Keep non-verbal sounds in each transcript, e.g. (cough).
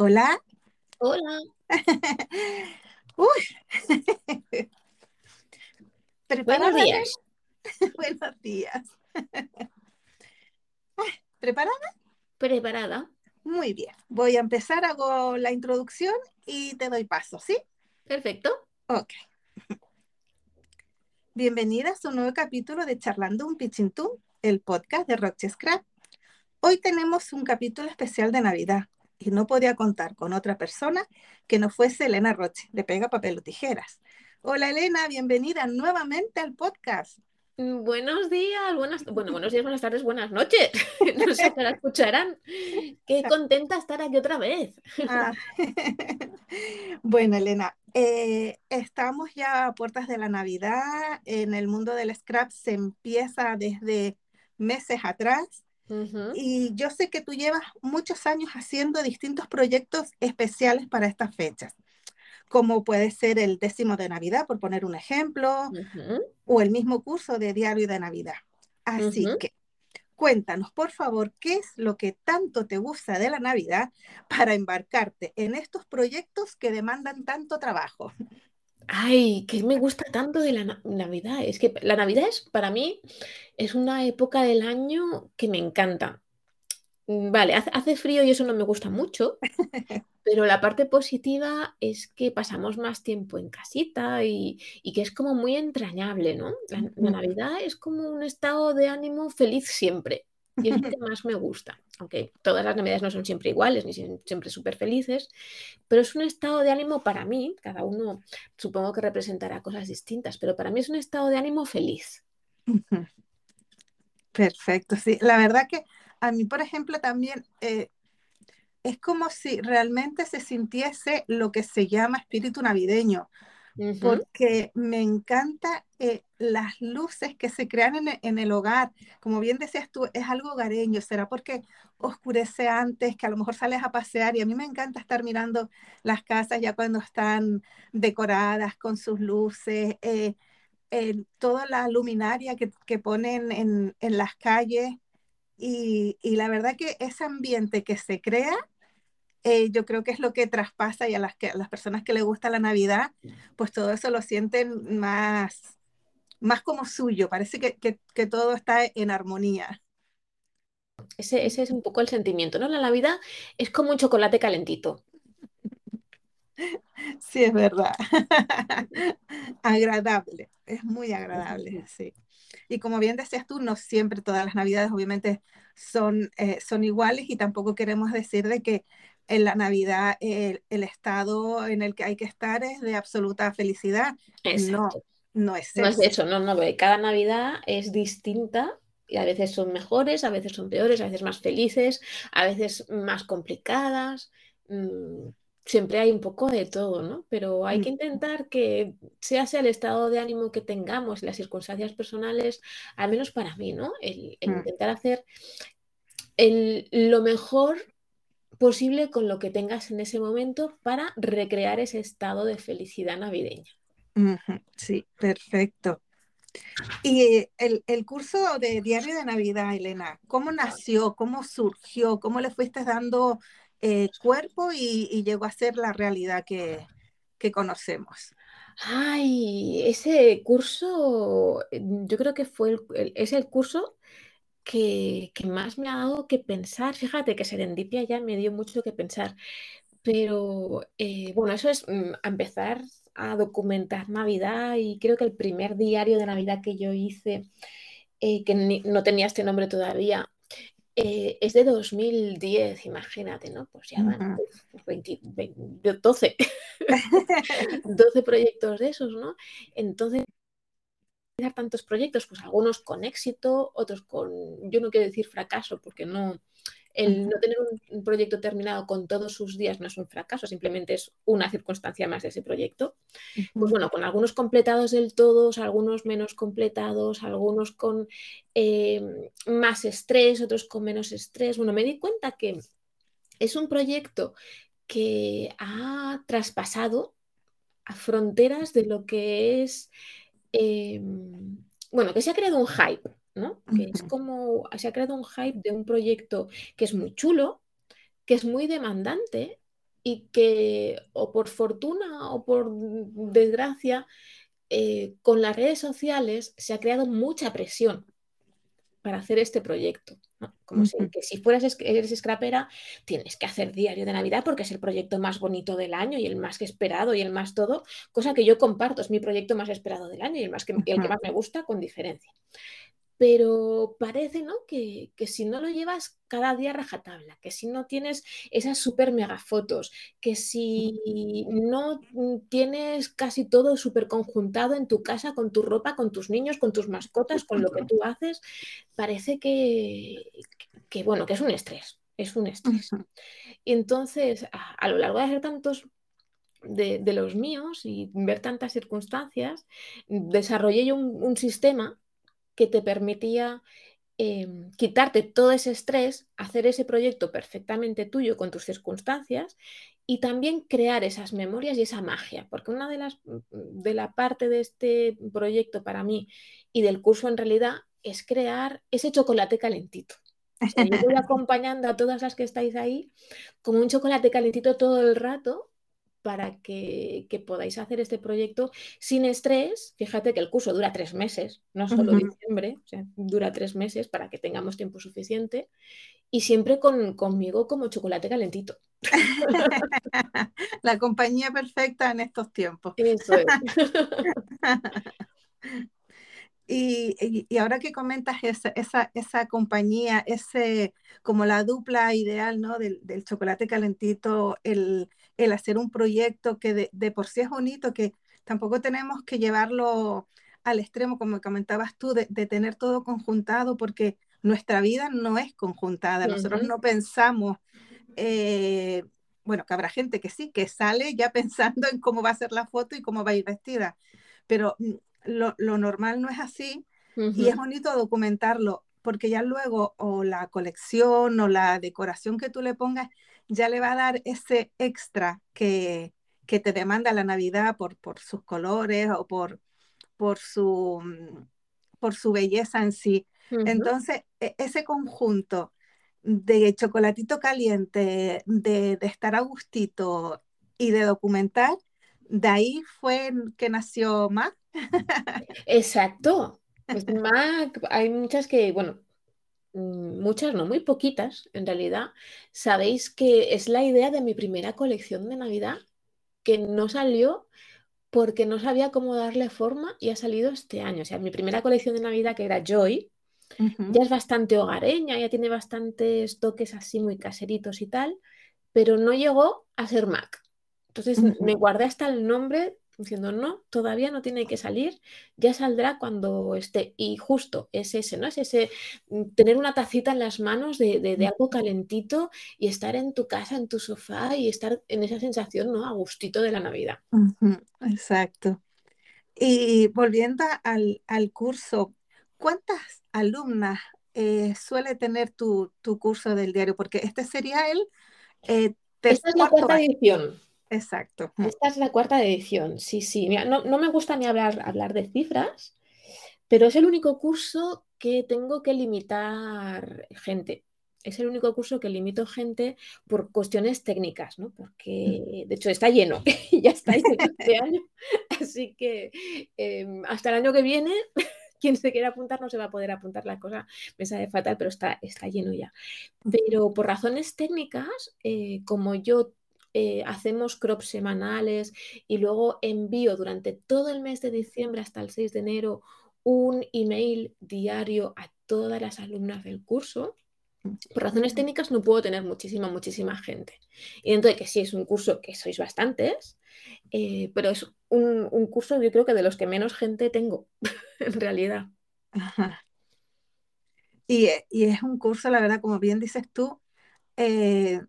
Hola. Hola. (laughs) Uy. (laughs) (laughs) Buenos días. Buenos días. ¿Preparada? Preparada. Muy bien. Voy a empezar, hago la introducción y te doy paso, ¿sí? Perfecto. Ok. Bienvenidas a un nuevo capítulo de Charlando un Pichintún, el podcast de Roche Scrap. Hoy tenemos un capítulo especial de Navidad y no podía contar con otra persona que no fuese Elena Roche, de Pega Papel o Tijeras. Hola Elena, bienvenida nuevamente al podcast. Mm, buenos días, buenas, bueno, buenos días, buenas tardes, buenas noches. (laughs) No sé qué la escucharán. Qué (laughs) contenta estar aquí otra vez. Ah. (laughs) Bueno, Elena, eh, estamos ya a puertas de la Navidad. En el mundo del scrap se empieza desde meses atrás. Y yo sé que tú llevas muchos años haciendo distintos proyectos especiales para estas fechas, como puede ser el décimo de Navidad, por poner un ejemplo, o el mismo curso de diario de Navidad. Así que cuéntanos, por favor, qué es lo que tanto te gusta de la Navidad para embarcarte en estos proyectos que demandan tanto trabajo. Ay, que me gusta tanto de la Navidad. Es que la Navidad es, para mí, es una época del año que me encanta. Mm, vale, hace, frío y eso no me gusta mucho, (laughs) pero la parte positiva es que pasamos más tiempo en casita y, que es como muy entrañable, ¿no? la Navidad es como un estado de ánimo feliz siempre. Y es lo que más me gusta. Aunque todas las navidades no son siempre iguales, ni siempre súper felices, pero es un estado de ánimo para mí, cada uno supongo que representará cosas distintas, pero para mí es un estado de ánimo feliz. Perfecto, sí. La verdad que a mí, por ejemplo, también eh, es como si realmente se sintiese lo que se llama espíritu navideño porque me encanta eh, las luces que se crean en, el hogar. Como bien decías tú, es algo hogareño. ¿Será porque oscurece antes, que a lo mejor sales a pasear? Y a mí me encanta estar mirando las casas ya cuando están decoradas con sus luces, eh, toda la luminaria que, que ponen en, en, las calles. Y, y la verdad que ese ambiente que se crea eh, yo creo que es lo que traspasa y a las, que, las personas que les gusta la Navidad, pues todo eso lo sienten más, más como suyo, parece que, que, todo está en armonía. Ese, ese, es un poco el sentimiento, ¿no? La Navidad es como un chocolate calentito. (laughs) Sí, es verdad. (laughs) agradable, es muy agradable, sí. Y como bien decías tú, no siempre todas las Navidades obviamente son, eh, son iguales y tampoco queremos decir de que en la Navidad el, estado en el que hay que estar es de absoluta felicidad. No, no es eso. No es eso, no, no, cada Navidad es distinta y a veces son mejores, a veces son peores, a veces más felices, a veces más complicadas. Mm, siempre hay un poco de todo, ¿no? Pero hay que intentar que sea sea el estado de ánimo que tengamos, las circunstancias personales, al menos para mí, ¿no? El, mm. intentar hacer lo mejor posible con lo que tengas en ese momento para recrear ese estado de felicidad navideña. Sí, perfecto. Y el, curso de Diario de Navidad, Elena, ¿cómo nació? ¿Cómo surgió? ¿Cómo le fuiste dando eh, cuerpo y, llegó a ser la realidad que, conocemos? Ay, ese curso, yo creo que fue es el curso que, más me ha dado que pensar. Fíjate que Serendipia ya me dio mucho que pensar. Pero eh, bueno, eso es mm, empezar a documentar Navidad y creo que el primer diario de Navidad que yo hice, eh, que no tenía este nombre todavía, eh, es de 2010, imagínate, ¿no? Pues ya van 12, 12 (laughs) (laughs) proyectos de esos, ¿no? Entonces tantos proyectos, pues algunos con éxito, otros con, yo no quiero decir fracaso, porque no, el no tener un, proyecto terminado con todos sus días no es un fracaso, simplemente es una circunstancia más de ese proyecto. Pues bueno, con algunos completados del todo, algunos menos completados, algunos con eh, más estrés, otros con menos estrés. Bueno, me di cuenta que es un proyecto que ha traspasado a fronteras de lo que es Em, bueno, que se ha creado un hype, ¿no? Que es como, se ha creado un hype de un proyecto que es muy chulo, que es muy demandante, y que o por fortuna o por desgracia, eh, con las redes sociales se ha creado mucha presión para hacer este proyecto. Como si, que si fueras eres scrapera, tienes que hacer diario de Navidad porque es el proyecto más bonito del año y el más esperado y el más todo, cosa que yo comparto, es mi proyecto más esperado del año y el, más que, el que más me gusta con diferencia pero parece ¿no? que, si no lo llevas cada día rajatabla, que si no tienes esas super mega fotos, que si no tienes casi todo súper conjuntado en tu casa, con tu ropa, con tus niños, con tus mascotas, con lo que tú haces, parece que, que bueno, que es un estrés, es un estrés. Y entonces, a, lo largo de hacer tantos de, los míos y ver tantas circunstancias, desarrollé yo un sistema que te permitía em, quitarte todo ese estrés, hacer ese proyecto perfectamente tuyo con tus circunstancias y también crear esas memorias y esa magia, porque una de las de la parte de este proyecto para mí y del curso en realidad es crear ese chocolate calentito. yo voy (laughs) acompañando a todas las que estáis ahí como un chocolate calentito todo el rato para que, podáis hacer este proyecto sin estrés. Fíjate que el curso dura tres meses, no solo diciembre, dura tres meses para que tengamos tiempo suficiente y siempre con, conmigo como chocolate calentito. (laughs) La compañía perfecta en estos tiempos. Eso es. (laughs) Y, ahora que comentas esa, esa, esa, compañía, ese como la dupla ideal ¿no? del, del chocolate calentito, el, el, hacer un proyecto que de, de, por sí es bonito, que tampoco tenemos que llevarlo al extremo, como comentabas tú, de, de tener todo conjuntado, porque nuestra vida no es conjuntada, nosotros no pensamos, eh, bueno, que habrá gente que sí, que sale ya (laughs) pensando en cómo va a ser la foto y cómo va a ir vestida, pero lo, normal no es así y es bonito documentarlo porque ya luego o la colección o la decoración que tú le pongas ya le va a dar ese extra que, que te demanda la Navidad por, por sus colores o por, por, su, mm, por su belleza en sí. Entonces, e, ese conjunto de chocolatito caliente, de, de, estar a gustito y de documentar, de ahí fue que nació Mac. (laughs) Exacto. Pues Mac, hay muchas que, bueno, muchas no, muy poquitas en realidad. Sabéis que es la idea de mi primera colección de Navidad que no salió porque no sabía cómo darle forma y ha salido este año. O sea, mi primera colección de Navidad, que era Joy, ya es bastante hogareña, ya tiene bastantes toques así muy caseritos y tal, pero no llegó a ser Mac. Entonces me guardé hasta el nombre diciendo, no, todavía no tiene que salir, ya saldrá cuando esté. Y justo es ese, ¿no? Es ese mm, tener una tacita en las manos de, algo calentito y estar en tu casa, en tu sofá y estar en esa sensación, ¿no? A gustito de la Navidad. Exacto. Y volviendo al, curso, ¿cuántas alumnas eh, suele tener tu, curso del diario? Porque este sería el... Eh, Esta es la cuarta edición. Exacto. Esta es la cuarta edición, sí, sí. no, me gusta ni hablar, hablar de cifras, pero es el único curso que tengo que limitar gente. Es el único curso que limito gente por cuestiones técnicas, ¿no? Porque de hecho está lleno, (laughs) ya está lleno este (laughs) año. Así que em, hasta el año que viene, (laughs) quien se quiera apuntar no se va a poder apuntar. La cosa me sale fatal, pero está, está lleno ya. Pero por razones técnicas, eh, como yo eh, hacemos crops semanales y luego envío durante todo el mes de diciembre hasta el 6 de enero un email diario a todas las alumnas del curso. Por razones técnicas no puedo tener muchísima, muchísima gente. Y dentro de que sí es un curso que sois bastantes, eh, pero es un, curso yo creo que de los que menos gente tengo, (laughs) en realidad. Y, y, es un curso, la verdad, como bien dices tú, eh,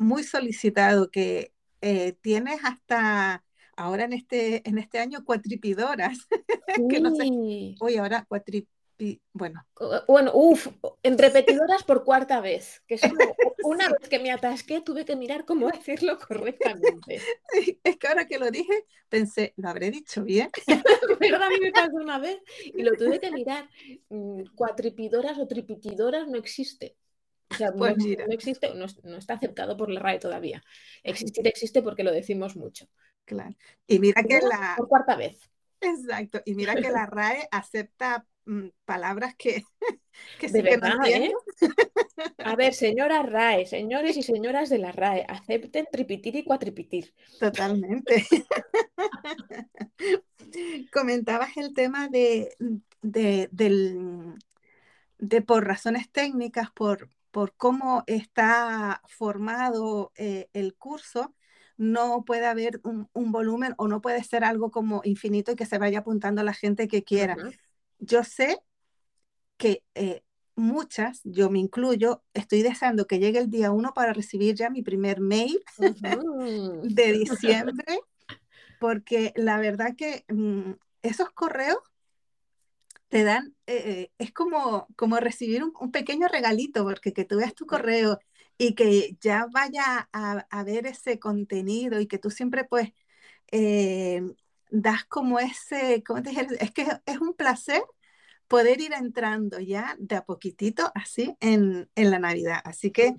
muy solicitado que eh, tienes hasta ahora en este, en este año cuatripidoras. (laughs) que no sé, hoy ahora cuatripi, bueno. Bueno, uff, en repetidoras por cuarta vez, que es (laughs) una vez que me atasqué tuve que mirar cómo decirlo correctamente. (laughs) es que ahora que lo dije pensé, ¿lo habré dicho bien? Pero a mí me pasó una vez y lo tuve que mirar. Mm, cuatripidoras o tripitidoras no existe. O sea, Pues no, mira. no existe, no, no está aceptado por la RAE todavía. Existir existe porque lo decimos mucho. Claro. Y mira que la... Por cuarta vez. Exacto. Y mira que la RAE acepta mm, palabras que, (laughs) que De sí que no ¿eh? (laughs) A ver, señora RAE, señores y señoras de la RAE, acepten tripitir y cuatripitir. Totalmente. (laughs) Comentabas el tema de, de, del- de por razones técnicas, por, por cómo está formado eh, el curso, no puede haber un, un volumen o no puede ser algo como infinito y que se vaya apuntando a la gente que quiera. Yo sé que eh, muchas, yo me incluyo, estoy deseando que llegue el día uno para recibir ya mi primer mail de diciembre, porque la verdad que mm, esos correos te dan, eh, eh, es como, como recibir un, un pequeño regalito, porque que tú veas tu correo y que ya vaya a, a ver ese contenido y que tú siempre pues eh, das como ese, ¿cómo te dijera? Es que es un placer poder ir entrando ya de a poquitito así en, en la Navidad. Así que.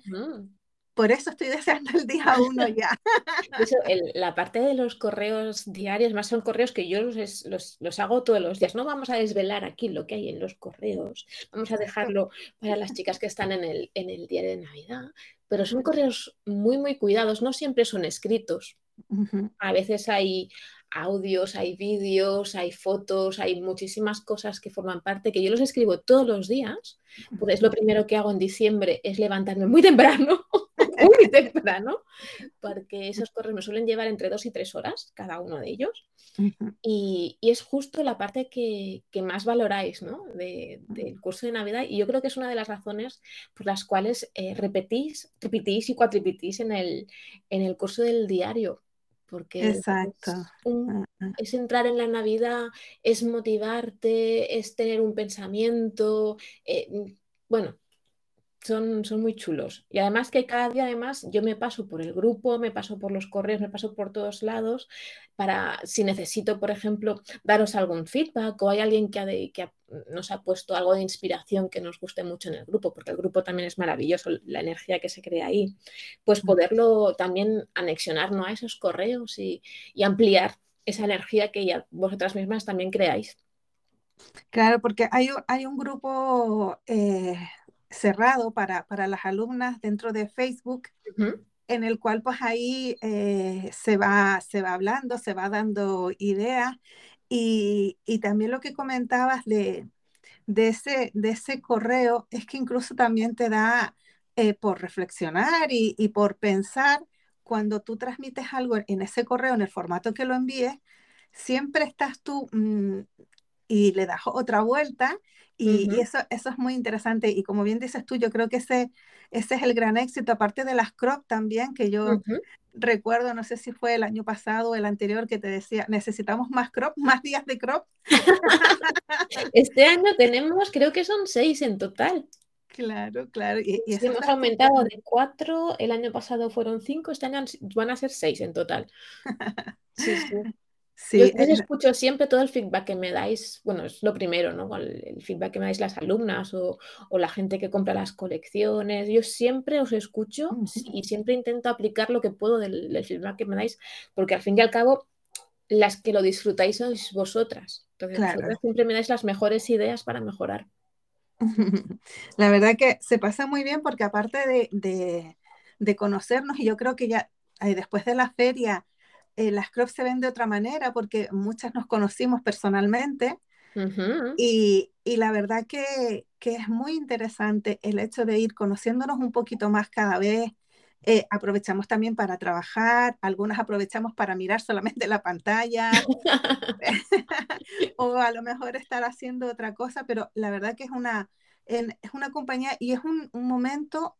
Por eso estoy deseando el día uno ya. (laughs) El- la parte de los correos diarios, más son correos que yo los, los, los hago todos los días. No vamos a desvelar aquí lo que hay en los correos, vamos a dejarlo para las chicas que están en el, en el diario de Navidad, pero son correos muy, muy cuidados, no siempre son escritos. A veces hay audios, hay vídeos, hay fotos, hay muchísimas cosas que forman parte, que yo los escribo todos los días. Pues es lo primero que hago en diciembre, es levantarme muy temprano, (laughs) muy (laughs) temprano, porque esos correos me suelen llevar entre dos y tres horas, cada uno de ellos. Y, y es justo la parte que, que más valoráis ¿no? de- del curso de Navidad. Y yo creo que es una de las razones por las cuales eh, repetís, repetís y cuatripetís en el, en el curso del diario. Porque es Exacto. un- Ah, ah. es entrar en la Navidad, es motivarte, es tener un pensamiento. eh, bueno, son, son muy chulos. Y además que cada día, además, yo me paso por el grupo, me paso por los correos, me paso por todos lados para, si necesito, por ejemplo, daros algún feedback o hay alguien que, ha de- que ha- nos ha puesto algo de inspiración que nos guste mucho en el grupo, porque el grupo también es maravilloso, la energía que se crea ahí, pues poderlo también anexionar ¿no? a esos correos y, y ampliar esa energía que ya vosotras mismas también creáis. Claro, porque hay, un- hay un grupo eh, cerrado para, para las alumnas dentro de Facebook en el cual pues ahí eh, se va, se va hablando, se va dando ideas y, y también lo que comentabas de, de ese, de ese correo es que incluso también te da eh, por reflexionar y, y por pensar cuando tú transmites algo en ese correo, en el formato que lo envíes, siempre estás tú mm, y le das otra vuelta y, eso, eso es muy interesante y como bien dices tú, yo creo que ese, ese es el gran éxito, aparte de las crop también, que yo recuerdo, no sé si fue el año pasado o el anterior, que te decía, necesitamos más crop, (laughs) más días de crop. (laughs) Este año tenemos, creo que son seis en total. Claro, claro. Y, y Sí, eso hemos aumentado de cuatro, el año pasado fueron cinco, este año van a ser seis en total. (laughs) Sí, sí. Yo, Sí, yo escucho siempre todo el feedback que me dais, bueno, es lo primero, ¿no? El, el feedback que me dais las alumnas o, o la gente que compra las colecciones. Yo siempre os escucho ujú, y siempre intento aplicar lo que puedo del, del feedback que me dais, porque al fin y al cabo, las que lo disfrutáis sois vosotras. Entonces, claro. vosotras siempre me dais las mejores ideas para mejorar. (laughs) La verdad que se pasa muy bien porque aparte de, de- de conocernos, y yo creo que ya después de la feria, eh, las crops se ven de otra manera porque muchas nos conocimos personalmente y, y la verdad que, que es muy interesante el hecho de ir conociéndonos un poquito más cada vez. Eh, aprovechamos también para trabajar, algunas aprovechamos para mirar solamente la pantalla (laughs) (laughs) o a lo mejor estar haciendo otra cosa, pero la verdad que es una, en- es una compañía y es un, un momento,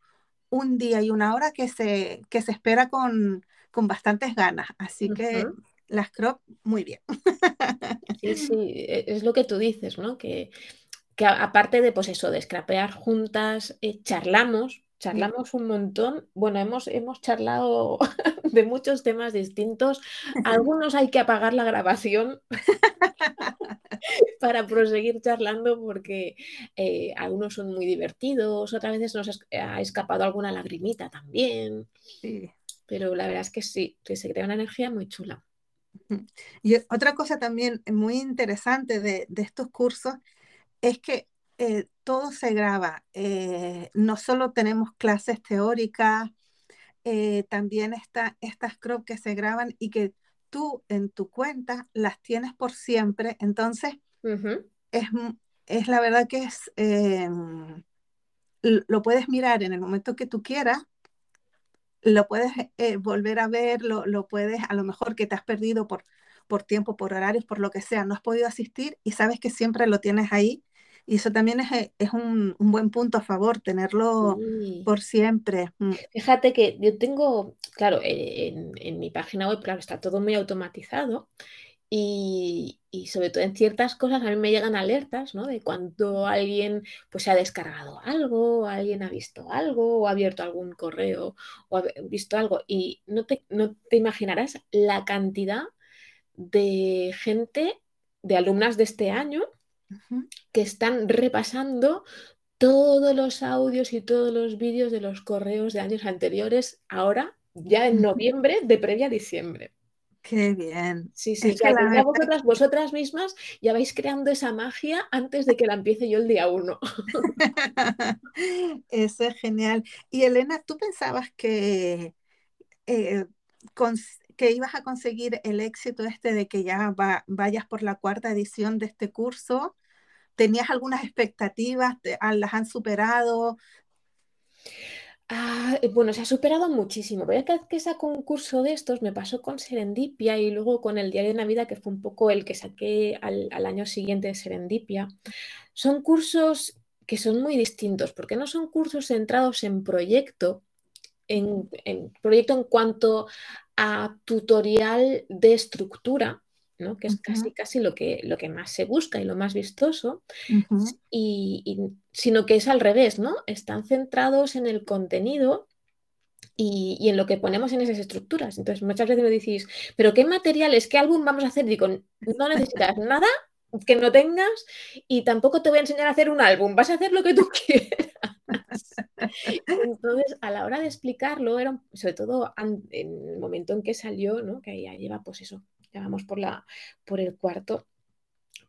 un día y una hora que se, que se espera con, con bastantes ganas. Así que las crop, muy bien. (laughs) Sí, sí, e- es lo que tú dices, ¿no? Que, aparte de, pues eso, de scrapear juntas, eh, charlamos, charlamos un montón. Bueno, hemos, hemos charlado (laughs) de muchos temas distintos. Algunos hay que apagar la grabación (laughs) para proseguir charlando porque eh, algunos son muy divertidos, otras veces nos ha escapado alguna lagrimita también. Pero la verdad es que sí, que se crea una energía muy chula. (laughs) Y otra cosa también muy interesante de, estos cursos es que eh, todo se graba. Eh, no solo tenemos clases teóricas, eh, también está estas crop que se graban y que tú en tu cuenta las tienes por siempre. Entonces, es, es, la verdad que es, lo puedes mirar en el momento que tú quieras lo puedes eh, volver a ver, lo, lo, puedes, a lo mejor que te has perdido por, por tiempo, por horarios, por lo que sea, no has podido asistir y sabes que siempre lo tienes ahí. Y eso también es, eh, es un, un, buen punto a favor, tenerlo por siempre. Mm. Fíjate que yo tengo, claro, en, en, mi página web, claro, está todo muy automatizado y, sobre todo en ciertas cosas a mí me llegan alertas, ¿no? De cuando alguien pues se ha descargado algo, alguien ha visto algo, o ha abierto algún correo, o ha visto algo. Y no te, no te imaginarás la cantidad de gente, de alumnas de este año, que están repasando todos los audios y todos los vídeos de los correos de años anteriores, ahora, ya en noviembre, de previa diciembre. Qué bien. Sí, sí, vosotras, vosotras mismas ya vais creando esa magia antes de que la empiece yo el día uno. (laughs) Eso es genial. Y Elena, ¿tú pensabas que, eh, que ibas a conseguir el éxito este de que ya vayas por la cuarta edición de este curso? ¿Tenías algunas expectativas? ¿Las han superado? Ah, eh, bueno, se ha superado muchísimo. Voy a que saco un curso de estos, me pasó con Serendipia y luego con el Diario de Navidad, que fue un poco el que saqué al, año siguiente de Serendipia. Son cursos que son muy distintos, porque no son cursos centrados en proyecto, en proyecto en cuanto a tutorial de estructura, que es casi, casi lo que, lo que más se busca y lo más vistoso, y, sino que es al revés, ¿no? Están centrados en el contenido y, en lo que ponemos en esas estructuras. Entonces, muchas veces me decís, ¿pero qué materiales, qué álbum vamos a hacer? Digo, no necesitas nada que no tengas y tampoco te voy a enseñar a hacer un álbum, vas a hacer lo que tú (laughs) quieras. Entonces, a la hora de explicarlo, era sobre todo en el momento en que salió, ¿no? que ya lleva pues eso, ya vamos por, la, por el cuarto,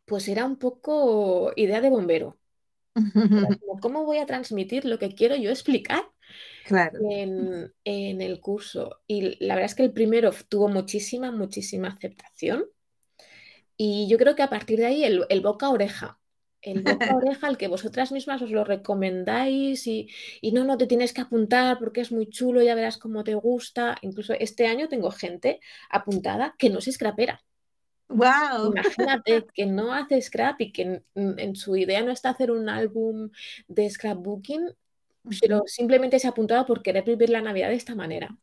pues era un poco idea de bombero. (laughs) ¿Cómo voy a transmitir lo que quiero yo explicar en, el curso? Y la verdad es que el primero tuvo muchísima, muchísima aceptación. Y yo creo que a partir de ahí el, boca a oreja, el boca a oreja al que vosotras mismas os lo recomendáis y, y, no, no te tienes que apuntar porque es muy chulo, ya verás cómo te gusta. Incluso este año tengo gente apuntada que no se scrapera. Wow. Imagínate que no hace scrap y que en, su idea no está hacer un álbum de scrapbooking, pero simplemente se ha apuntado por querer vivir la Navidad de esta manera.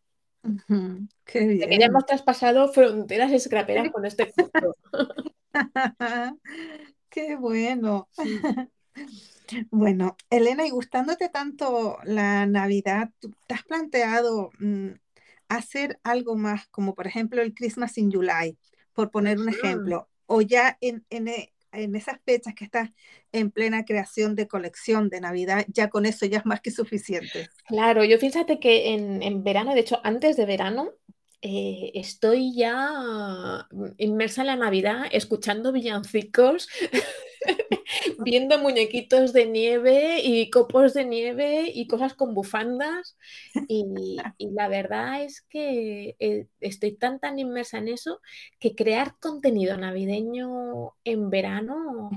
Qué bien. Que ya hemos traspasado fronteras scraperas con este curso. (laughs) Qué bueno. (laughs) Bueno, Elena, y gustándote tanto la Navidad, ¿te has planteado mm, hacer algo más, como por ejemplo el Christmas in July, por poner un ejemplo, o ya en, e, en, esas fechas que estás en plena creación de colección de Navidad, ya con eso ya es más que suficiente? Claro, yo fíjate que en, en verano, de hecho antes de verano, eh, estoy ya inmersa en la Navidad, escuchando villancicos, (laughs) viendo muñequitos de nieve y copos de nieve y cosas con bufandas. (laughs) Y, la verdad es que eh, estoy tan, tan inmersa en eso que crear contenido navideño en verano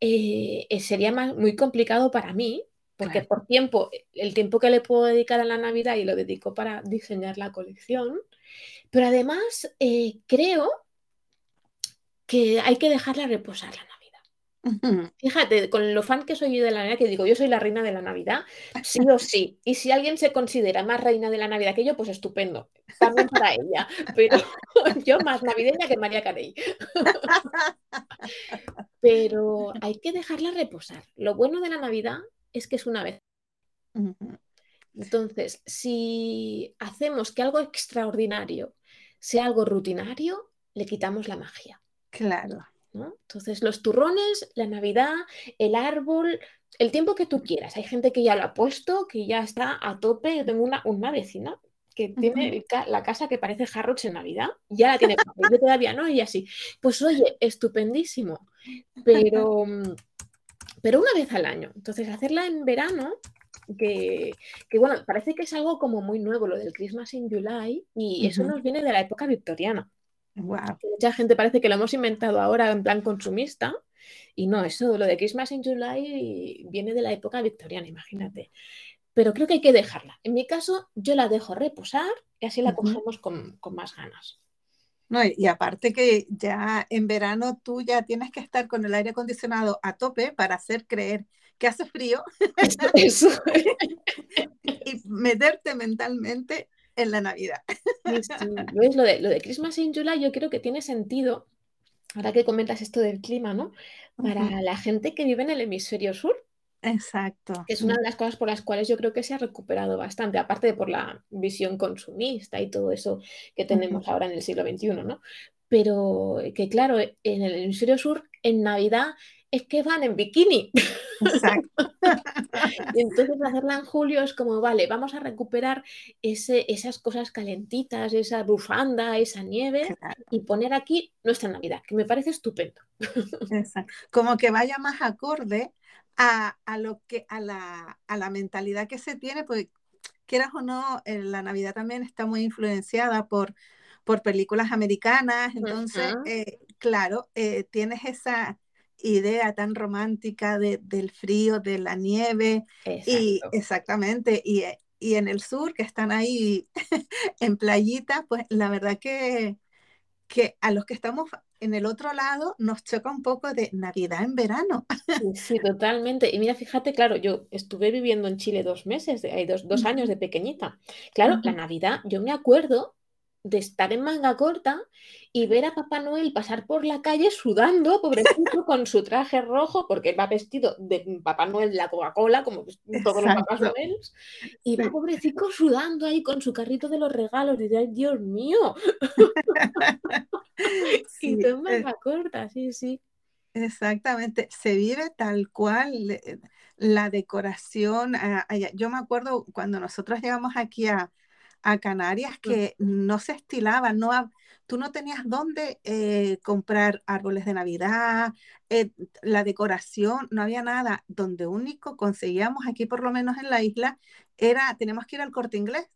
eh, sería muy complicado para mí. Porque por tiempo, el tiempo que le puedo dedicar a la Navidad y lo dedico para diseñar la colección, pero además, eh, creo que hay que dejarla reposar la Navidad. Fíjate, con lo fan que soy yo de la Navidad, que digo, yo soy la reina de la Navidad, sí o sí. Y si alguien se considera más reina de la Navidad que yo, pues estupendo. También para ella. Pero (laughs) yo más navideña que María Carey. (laughs) Pero hay que dejarla reposar. Lo bueno de la Navidad es que es una vez. Entonces, si hacemos que algo extraordinario sea algo rutinario, le quitamos la magia. Claro. Entonces, los turrones, la Navidad, el árbol, el tiempo que tú quieras. Hay gente que ya lo ha puesto, que ya está a tope. Yo tengo una, una vecina que tiene la casa que parece Harrods en Navidad, ya la tiene, (laughs) yo todavía no, y así. Pues oye, estupendísimo, pero, pero una vez al año. Entonces, hacerla en verano, que, bueno, parece que es algo como muy nuevo, lo del Christmas in July, y eso nos viene de la época victoriana. Mucha gente parece que lo hemos inventado ahora en plan consumista, y no, eso, lo de Christmas in July viene de la época victoriana, imagínate pero creo que hay que dejarla. En mi caso, yo la dejo reposar y así la cogemos con, más ganas. No, y, aparte que ya en verano tú ya tienes que estar con el aire acondicionado a tope para hacer creer que hace frío Eso. (laughs) y meterte mentalmente en la Navidad. Lo, de, lo de Christmas in July yo creo que tiene sentido, ahora que comentas esto del clima, ¿no? Para la gente que vive en el hemisferio sur, Exacto. Es una de las cosas por las cuales yo creo que se ha recuperado bastante, aparte de por la visión consumista y todo eso que tenemos ahora en el siglo XXI, ¿no? Pero que claro, en el hemisferio sur, en Navidad, es que van en bikini. Exacto. (laughs) y entonces hacerla en julio es como, vale, vamos a recuperar ese, esas cosas calentitas, esa bufanda, esa nieve y poner aquí nuestra Navidad, que me parece estupendo. Exacto. Como que vaya más acorde a, lo que, a, la, a la mentalidad que se tiene, pues quieras o no, eh, la Navidad también está muy influenciada por, por películas americanas, entonces, eh, claro, eh, tienes esa idea tan romántica de, del frío, de la nieve, y exactamente, y, y, en el sur, que están ahí (laughs) en playita, pues la verdad que, que a los que estamos en el otro lado nos choca un poco de Navidad en verano. Sí, totalmente. Y mira, fíjate, claro, yo estuve viviendo en Chile dos meses, hay dos, dos años de pequeñita. Claro, la Navidad, yo me acuerdo de estar en manga corta y ver a Papá Noel pasar por la calle sudando, pobrecito, con su traje rojo, porque va vestido de Papá Noel la Coca-Cola, como todos los Papás Noel, y va pobrecito sudando ahí con su carrito de los regalos, y dice, ¡ay, Dios mío! (laughs) (laughs) y en manga corta, sí, sí. Exactamente, se vive tal cual eh, la decoración. Ah, yo me acuerdo cuando nosotros llegamos aquí a, a Canarias que no se estilaban, no, tú no tenías dónde eh, comprar árboles de Navidad, eh, la decoración, no había nada. Donde único conseguíamos aquí, por lo menos en la isla, era, tenemos que ir al corte inglés.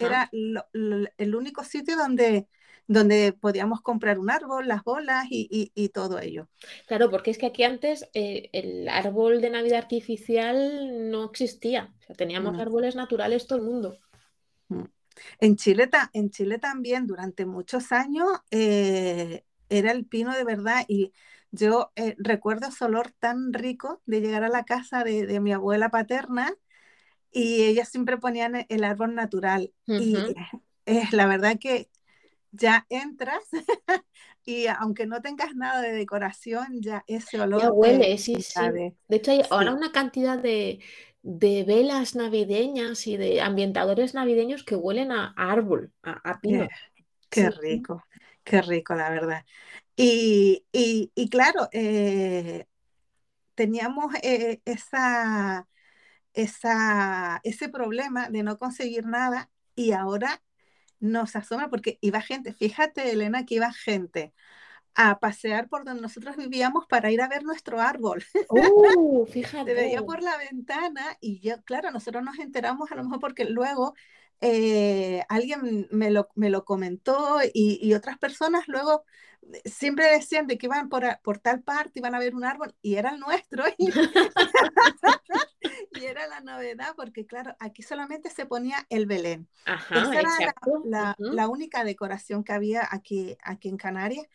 Era el único sitio donde, donde podíamos comprar un árbol, las bolas y, todo ello. Claro, porque es que aquí antes eh, el árbol de Navidad artificial no existía. teníamos árboles naturales todo el mundo. Mm. En Chile, en Chile también durante muchos años eh, era el pino de verdad y yo eh, recuerdo ese olor tan rico de llegar a la casa de, mi abuela paterna y ella siempre ponían e, el árbol natural. Y es (laughs) la verdad que ya entras (laughs) y aunque no tengas nada de decoración, ya ese olor. Ya huele, sí, sí. De hecho, hay ahora una cantidad de, de velas navideñas y de ambientadores navideños que huelen a árbol, a, pino. Qué, rico, qué rico, la verdad. Y, claro, eh, teníamos eh, esa, esa, ese problema de no conseguir nada y ahora nos asombra porque iba gente, fíjate Elena que iba gente a pasear por donde nosotros vivíamos para ir a ver nuestro árbol. (laughs) Uh, fíjate. Se veía por la ventana y yo, claro, nosotros nos enteramos a lo mejor porque luego eh, alguien me lo, me lo comentó y, y, otras personas luego siempre decían de que iban por, por tal parte, iban a ver un árbol y era el nuestro. Y, (laughs) y, era la novedad porque, claro, aquí solamente se ponía el Belén. Esa era la, la, única decoración que había aquí, aquí en Canarias.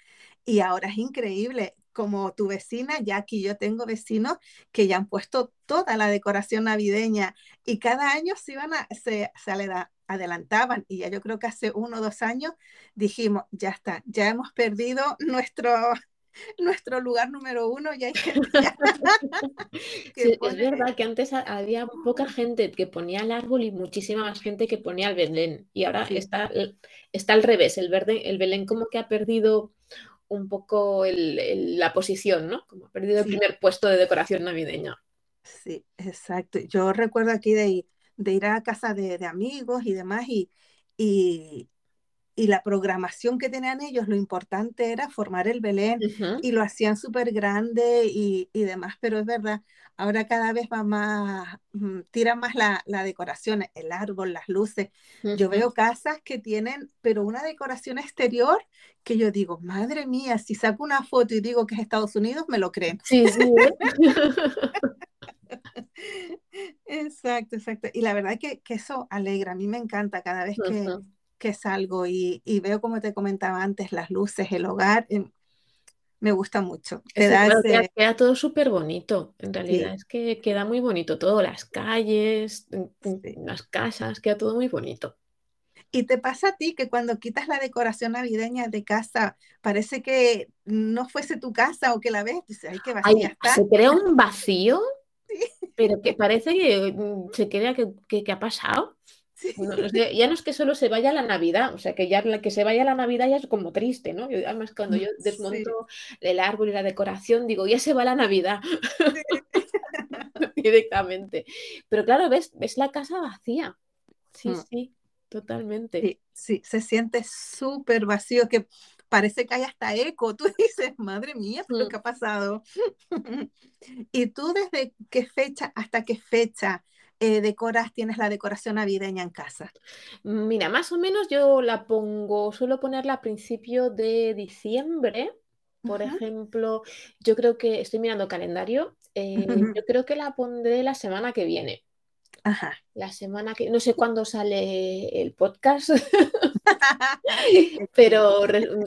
Y ahora es increíble, como tu vecina, ya aquí yo tengo vecinos que ya han puesto toda la decoración navideña y cada año se iban a, se, se adelantaban y ya yo creo que hace uno o dos años dijimos, ya está, ya hemos perdido nuestro, (laughs) nuestro lugar número uno hay (laughs) (laughs) es verdad que antes había poca gente que ponía el árbol y muchísima más gente que ponía el Belén. Y ahora está, está al revés. El, verde, el Belén como que ha perdido un poco la posición, ¿no? Como ha perdido el primer puesto de decoración navideña. Sí, exacto. Yo recuerdo aquí de, de ir a casa de, amigos y demás y, y, y la programación que tenían ellos, lo importante era formar el Belén y lo hacían súper grande y, y, demás, pero es verdad, ahora cada vez va más, mm, tira más la, la decoración, el árbol, las luces. Yo veo casas que tienen, pero una decoración exterior que yo digo, madre mía, si saco una foto y digo que es Estados Unidos, me lo creen. Sí, sí. (laughs) (laughs) exacto, exacto. Y la verdad que, que, eso alegra, a mí me encanta cada vez que que salgo y, y, veo, como te comentaba antes, las luces, el hogar, em, me gusta mucho. queda, todo súper bonito, en realidad es que queda muy bonito todo, las calles, las casas, queda todo muy bonito. ¿Y te pasa a ti que cuando quitas la decoración navideña de casa, parece que no fuese tu casa o que la ves? Dices, ay, qué vacía está. Se crea un vacío, pero que parece que mm, se crea que, que ha pasado ya no es que solo se vaya la Navidad, o sea, que ya la que se vaya la Navidad ya es como triste, ¿no? además, cuando yo (laughs) desmonto el árbol y la decoración, digo, ya se va la Navidad. (laughs) (laughs) Directamente. Pero claro, ves, ves la casa vacía. Sí, mm. sí, totalmente. Sí, sí, se siente súper vacío, que parece que hay hasta eco. Tú (laughs) dices, madre mía, lo mm. que ha pasado? (laughs) ¿Y tú desde qué fecha hasta qué fecha eh, decoras, tienes la decoración navideña en casa? Mira, más o menos yo la pongo, suelo ponerla a principio de diciembre. Por ejemplo, yo creo que estoy mirando calendario, eh, yo creo que la pondré la semana que viene. Ajá. La semana que no sé cuándo sale el podcast, (laughs) (laughs) pero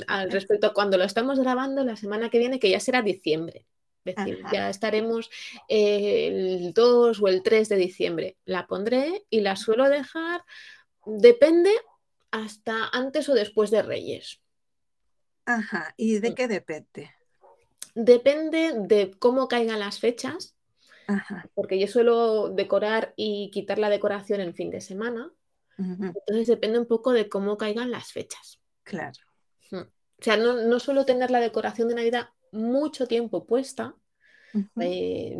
al respecto a cuando lo estamos grabando, la semana que viene, que ya será diciembre decir, ya estaremos el 2 o el 3 de diciembre. La pondré y la suelo dejar, depende, hasta antes o después de Reyes. Ajá, ¿y de mm. qué depende? Depende de cómo caigan las fechas, porque yo suelo decorar y quitar la decoración en fin de semana. Entonces depende un poco de cómo caigan las fechas. Claro. Mm. O sea, no, no suelo tener la decoración de Navidad mucho tiempo puesta, eh,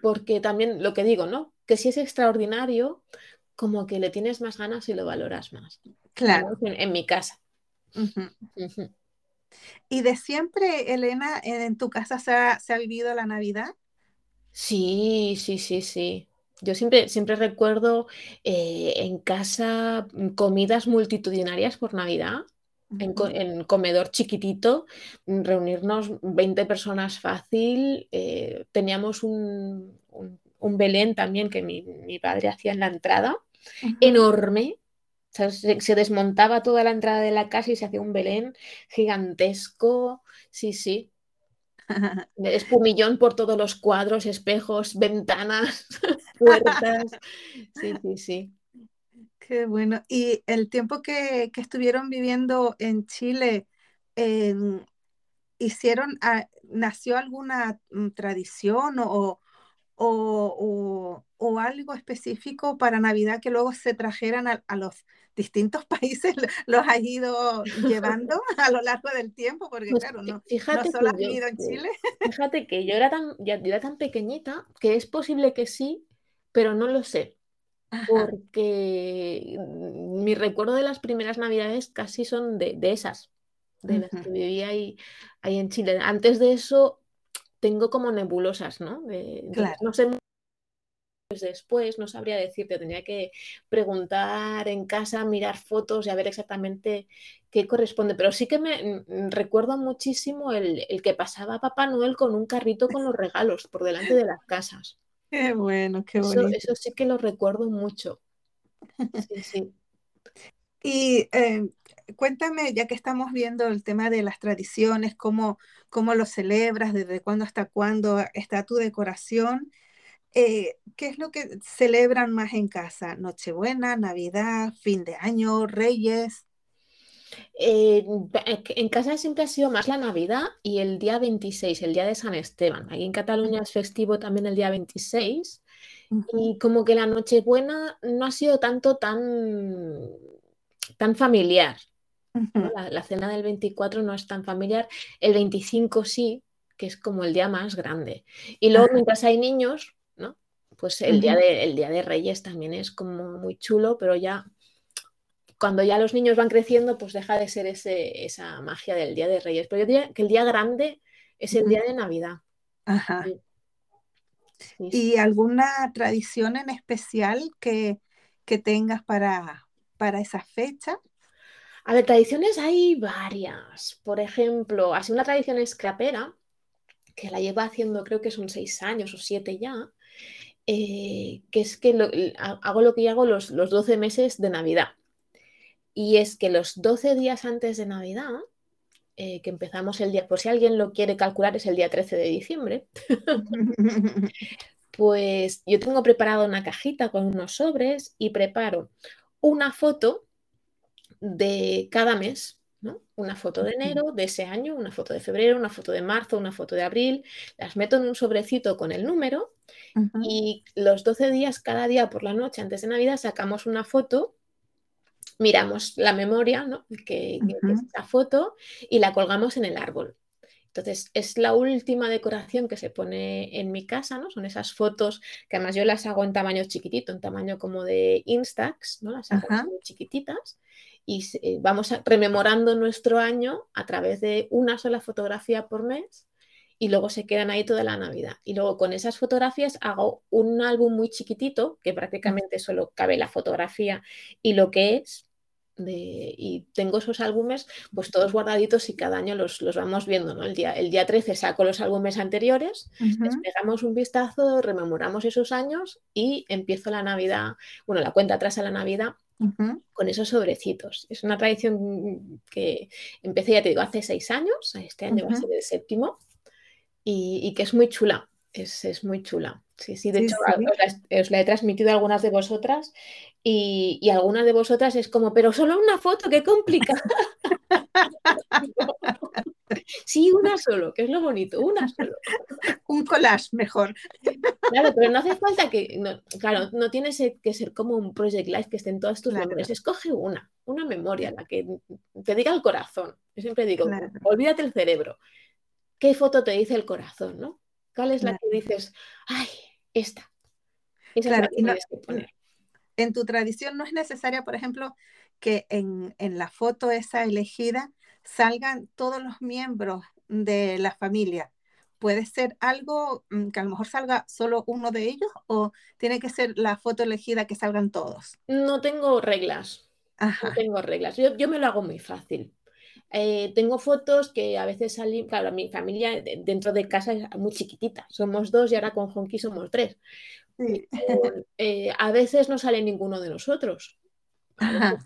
porque también lo que digo, ¿no? Que si es extraordinario, como que le tienes más ganas y lo valoras más. Claro. En, mi casa. ¿Y de siempre, Elena, en tu casa se ha, vivido la Navidad? Sí, sí, sí, sí. Yo siempre, siempre recuerdo eh, en casa comidas multitudinarias por Navidad en, comedor chiquitito, mm, reunirnos 20 personas fácil. Eh, teníamos un, Belén también que mi, padre hacía en la entrada, enorme. se, desmontaba toda la entrada de la casa y se hacía un Belén gigantesco. Sí, sí. Espumillón por todos los cuadros, espejos, ventanas, (laughs) puertas. Sí, sí, sí. Qué bueno. Y el tiempo que, estuvieron viviendo en Chile, hicieron, ah, nació alguna mm, tradición o, o, algo específico para Navidad que luego se trajeran a, los distintos (laughs) países, los ha ido llevando (laughs) a lo largo del tiempo, porque pues claro, no, fíjate solo has vivido en Chile. (laughs) Fíjate que yo era tan, yo era tan pequeñita que es posible que sí, pero no lo sé porque mi recuerdo de las primeras navidades casi son de, esas, de las que vivía ahí, ahí, en Chile. Antes de eso tengo como nebulosas, ¿no? no sé después, no sabría decirte, tendría que preguntar en casa, mirar fotos y a ver exactamente qué corresponde. Pero sí que me recuerdo muchísimo el, el que pasaba Papá Noel con un carrito con los regalos por delante de las casas. (laughs) Qué bueno, qué bonito. Eso, sí que lo recuerdo mucho. Sí, (laughs) sí. Y eh, cuéntame, ya que estamos viendo el tema de las tradiciones, cómo, cómo lo celebras, desde cuándo hasta cuándo está tu decoración, eh, ¿qué es lo que celebran más en casa? ¿Nochebuena, Navidad, fin de año, Reyes? Eh, en casa siempre ha sido más la Navidad y el día 26, el día de San Esteban. Aquí en Cataluña es festivo también el día 26. Y como que la Nochebuena no ha sido tanto tan, tan familiar. la, cena del 24 no es tan familiar, el 25 sí, que es como el día más grande. Y luego, mientras hay niños. Pues el, día de, el día de Reyes también es como muy chulo, pero ya cuando ya los niños van creciendo, pues deja de ser ese, esa magia del Día de Reyes. Pero yo diría que el día grande es el día de Navidad. Ajá. ¿Y alguna tradición en especial que, que tengas para, para esa fecha? A ver, tradiciones hay varias. Por ejemplo, así una tradición escrapera, que la lleva haciendo creo que son seis años o siete ya, eh, que es que hago lo que hago los, los 12 meses de Navidad. Y es que los 12 días antes de Navidad, eh, que empezamos el día, por si alguien lo quiere calcular, es el día 13 de diciembre, (laughs) pues yo tengo preparado una cajita con unos sobres y preparo una foto de cada mes, ¿no? Una foto de enero de ese año, una foto de febrero, una foto de marzo, una foto de abril, las meto en un sobrecito con el número y los 12 días, cada día por la noche antes de Navidad, sacamos una foto miramos la memoria, ¿no? que, es esa foto, y la colgamos en el árbol. Entonces, es la última decoración que se pone en mi casa, ¿no? Son esas fotos que además yo las hago en tamaño chiquitito, en tamaño como de Instax, ¿no? Las hago chiquititas y eh, vamos rememorando nuestro año a través de una sola fotografía por mes y luego se quedan ahí toda la Navidad. Y luego con esas fotografías hago un álbum muy chiquitito que prácticamente solo cabe la fotografía y lo que es y tengo esos álbumes pues todos guardaditos y cada año los, vamos viendo, ¿no? El día, el día 13 saco los álbumes anteriores, les pegamos un vistazo, rememoramos esos años y empiezo la Navidad, bueno, la cuenta atrás a la Navidad con esos sobrecitos. Es una tradición que empecé, ya te digo, hace seis años, este año va a ser el séptimo, y, que es muy chula, es, es muy chula. Sí, sí, de hecho Os, la, he transmitido a algunas de vosotras y, y algunas de vosotras es como, pero solo una foto, qué complicado. (laughs) (laughs) sí, una solo, que es lo bonito, una solo. (laughs) Un collage mejor. Claro, pero no hace falta que, claro, no tiene que ser como un Project Life que estén todas tus memorias. Escoge una, una memoria, la que te diga el corazón. Yo siempre digo, olvídate el cerebro. ¿Qué foto te dice el corazón, no? ¿Cuál es la que dices, ay, esta. En tu tradición no es necesaria, por ejemplo, que en, la foto esa elegida salgan todos los miembros de la familia. ¿Puede ser algo mm, que a lo mejor salga solo uno de ellos o tiene que ser la foto elegida que salgan todos? No tengo reglas. No tengo reglas. Yo, yo, me lo hago muy fácil. Eh, tengo fotos que a veces salen, claro, mi familia dentro de casa es muy chiquitita, somos dos y ahora con Honky somos tres. Eh, a veces no sale ninguno de nosotros,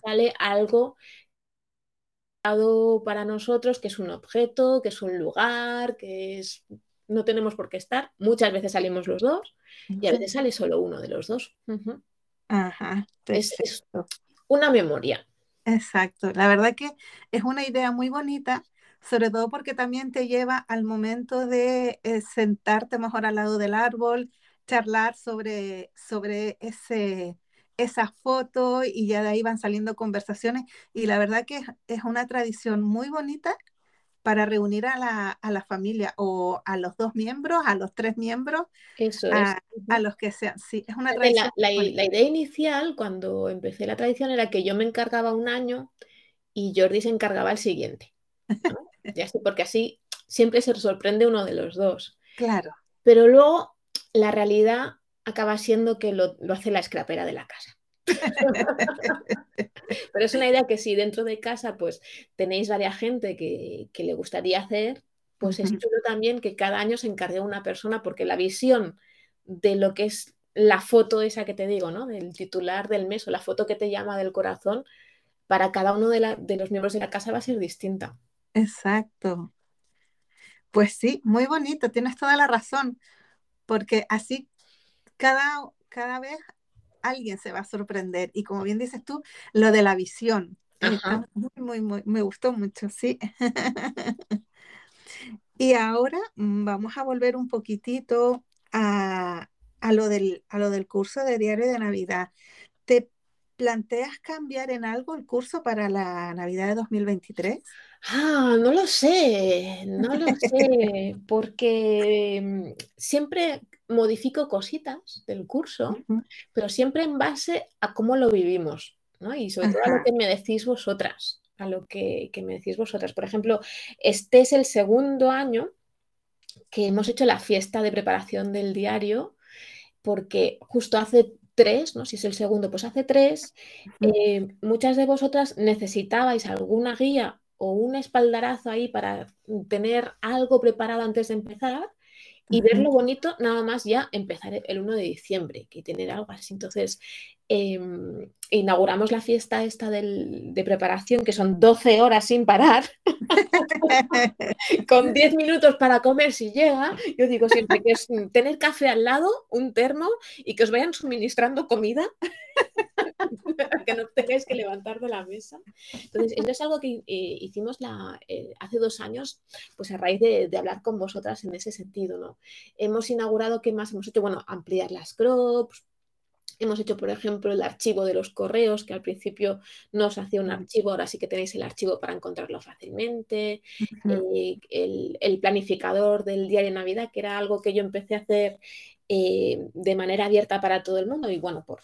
sale algo para nosotros que es un objeto, que es un lugar, que es no tenemos por qué estar. Muchas veces salimos los dos y a veces sale solo uno de los dos. Ajá, es, una memoria. Exacto, la verdad que es una idea muy bonita, sobre todo porque también te lleva al momento de eh, sentarte mejor al lado del árbol, charlar sobre, sobre ese, esa foto y ya de ahí van saliendo conversaciones y la verdad que es, una tradición muy bonita para reunir a la, a la, familia o a los dos miembros, a los tres miembros, a, a, los que sean. Sí, es una tradición. La, la, idea inicial cuando empecé la tradición era que yo me encargaba un año y Jordi se encargaba el siguiente. (laughs) ya sé, porque así siempre se sorprende uno de los dos. Claro. Pero luego la realidad acaba siendo que lo, lo hace la escrapera de la casa. (laughs) Pero es una idea que si dentro de casa pues tenéis varias gente que, le gustaría hacer, pues es chulo también que cada año se encargue una persona porque la visión de lo que es la foto esa que te digo, ¿no? Del titular del mes o la foto que te llama del corazón, para cada uno de, de los miembros de la casa va a ser distinta. Exacto. Pues sí, muy bonito, tienes toda la razón, porque así cada, cada vez alguien se va a sorprender. Y como bien dices tú, lo de la visión. Muy, muy, me gustó mucho, sí. (laughs) y ahora mm, vamos a volver un poquitito a, lo del, a lo del curso de diario de Navidad. ¿Te ¿planteas cambiar en algo el curso para la Navidad de 2023? Ah, no lo sé, no lo sé, porque mm, siempre modifico cositas del curso, pero siempre en base a cómo lo vivimos, ¿no? Y sobre todo a lo que me decís vosotras, a lo que, que me decís vosotras. Por ejemplo, este es el segundo año que hemos hecho la fiesta de preparación del diario, porque justo hace tres, ¿no? Si es el segundo, pues hace tres, eh, muchas de vosotras necesitabais alguna guía o un espaldarazo ahí para tener algo preparado antes de empezar y ver lo bonito nada más ya empezar el 1 de diciembre, que tener algo así. Entonces, em, inauguramos la fiesta esta de preparación, que son 12 horas sin parar, con (laughs) 10 minutos para comer si llega. Yo digo siempre que es tener café al lado, un termo y que os vayan suministrando comida. (laughs) que no tengáis que levantar de la mesa. Entonces, eso es algo que eh, hicimos la, eh, hace dos años, pues a raíz de, de, hablar con vosotras en ese sentido, ¿no? Hemos inaugurado, ¿qué más hemos hecho? Bueno, ampliar las crops, Hemos hecho, por ejemplo, el archivo de los correos, que al principio no os hacía un archivo, ahora sí que tenéis el archivo para encontrarlo fácilmente. Eh, el, planificador del diario de Navidad, que era algo que yo empecé a hacer de manera abierta para todo el mundo y bueno, por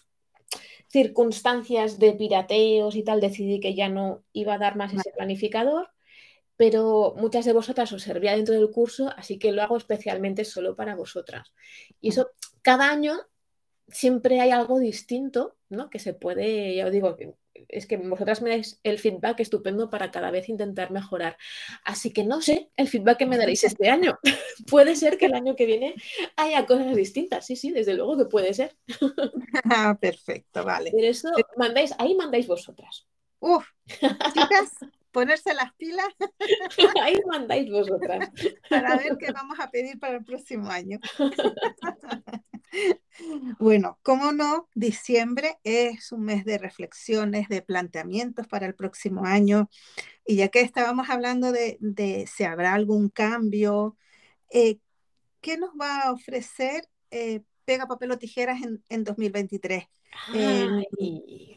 circunstancias de pirateos y tal, decidí que ya no iba a dar más ese planificador, pero muchas de vosotras os servía dentro del curso, así que lo hago especialmente solo para vosotras. Y eso, cada año siempre hay algo distinto, ¿no? Que se puede, ya os digo, es que vosotras me dais el feedback estupendo para cada vez intentar mejorar. Así que no sé el feedback que me daréis este año. (laughs) puede ser que el año que viene haya cosas distintas. Sí, sí, desde luego que puede ser. ah, perfecto, vale. Pero eso mandáis, ahí mandáis vosotras. Uf, chicas, ponerse las pilas. (laughs) ahí mandáis vosotras. para ver qué vamos a pedir para el próximo año. (laughs) Bueno, como no, diciembre es un mes de reflexiones, de planteamientos para el próximo año. Y ya que estábamos hablando de, si habrá algún cambio, eh, ¿qué nos va a ofrecer eh, Pega Papel o Tijeras en, 2023? Em,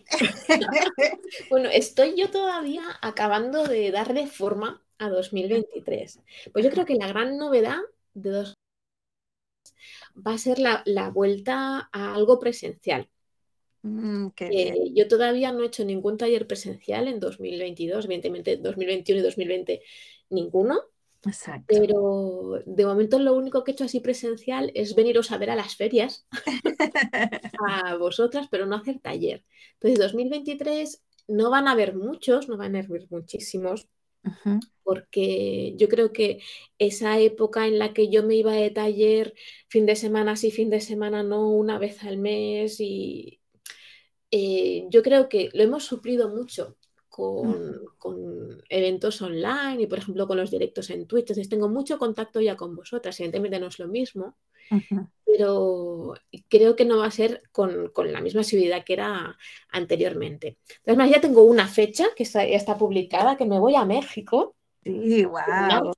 (laughs) bueno, estoy yo todavía acabando de darle forma a 2023. Pues yo creo que la gran novedad de dos va a ser la, vuelta a algo presencial. Mm, yo todavía no he hecho ningún taller presencial en 2022, evidentemente 2021 y 2020 ninguno. Exacto. Pero de momento lo único que he hecho así presencial es veniros a ver a las ferias, (laughs) a vosotras, pero no hacer taller. Entonces 2023 no van a haber muchos, no van a haber muchísimos, porque yo creo que esa época en la que yo me iba de taller fin de semana sí, fin de semana no, una vez al mes, y eh, yo creo que lo hemos suplido mucho con, eventos online y, por ejemplo, con los directos en Twitch. Entonces, tengo mucho contacto ya con vosotras. Evidentemente no es lo mismo, pero creo que no va a ser con, la misma asiduidad que era anteriormente. Además, ya tengo una fecha que está, ya está publicada, que me voy a México. Sí, wow.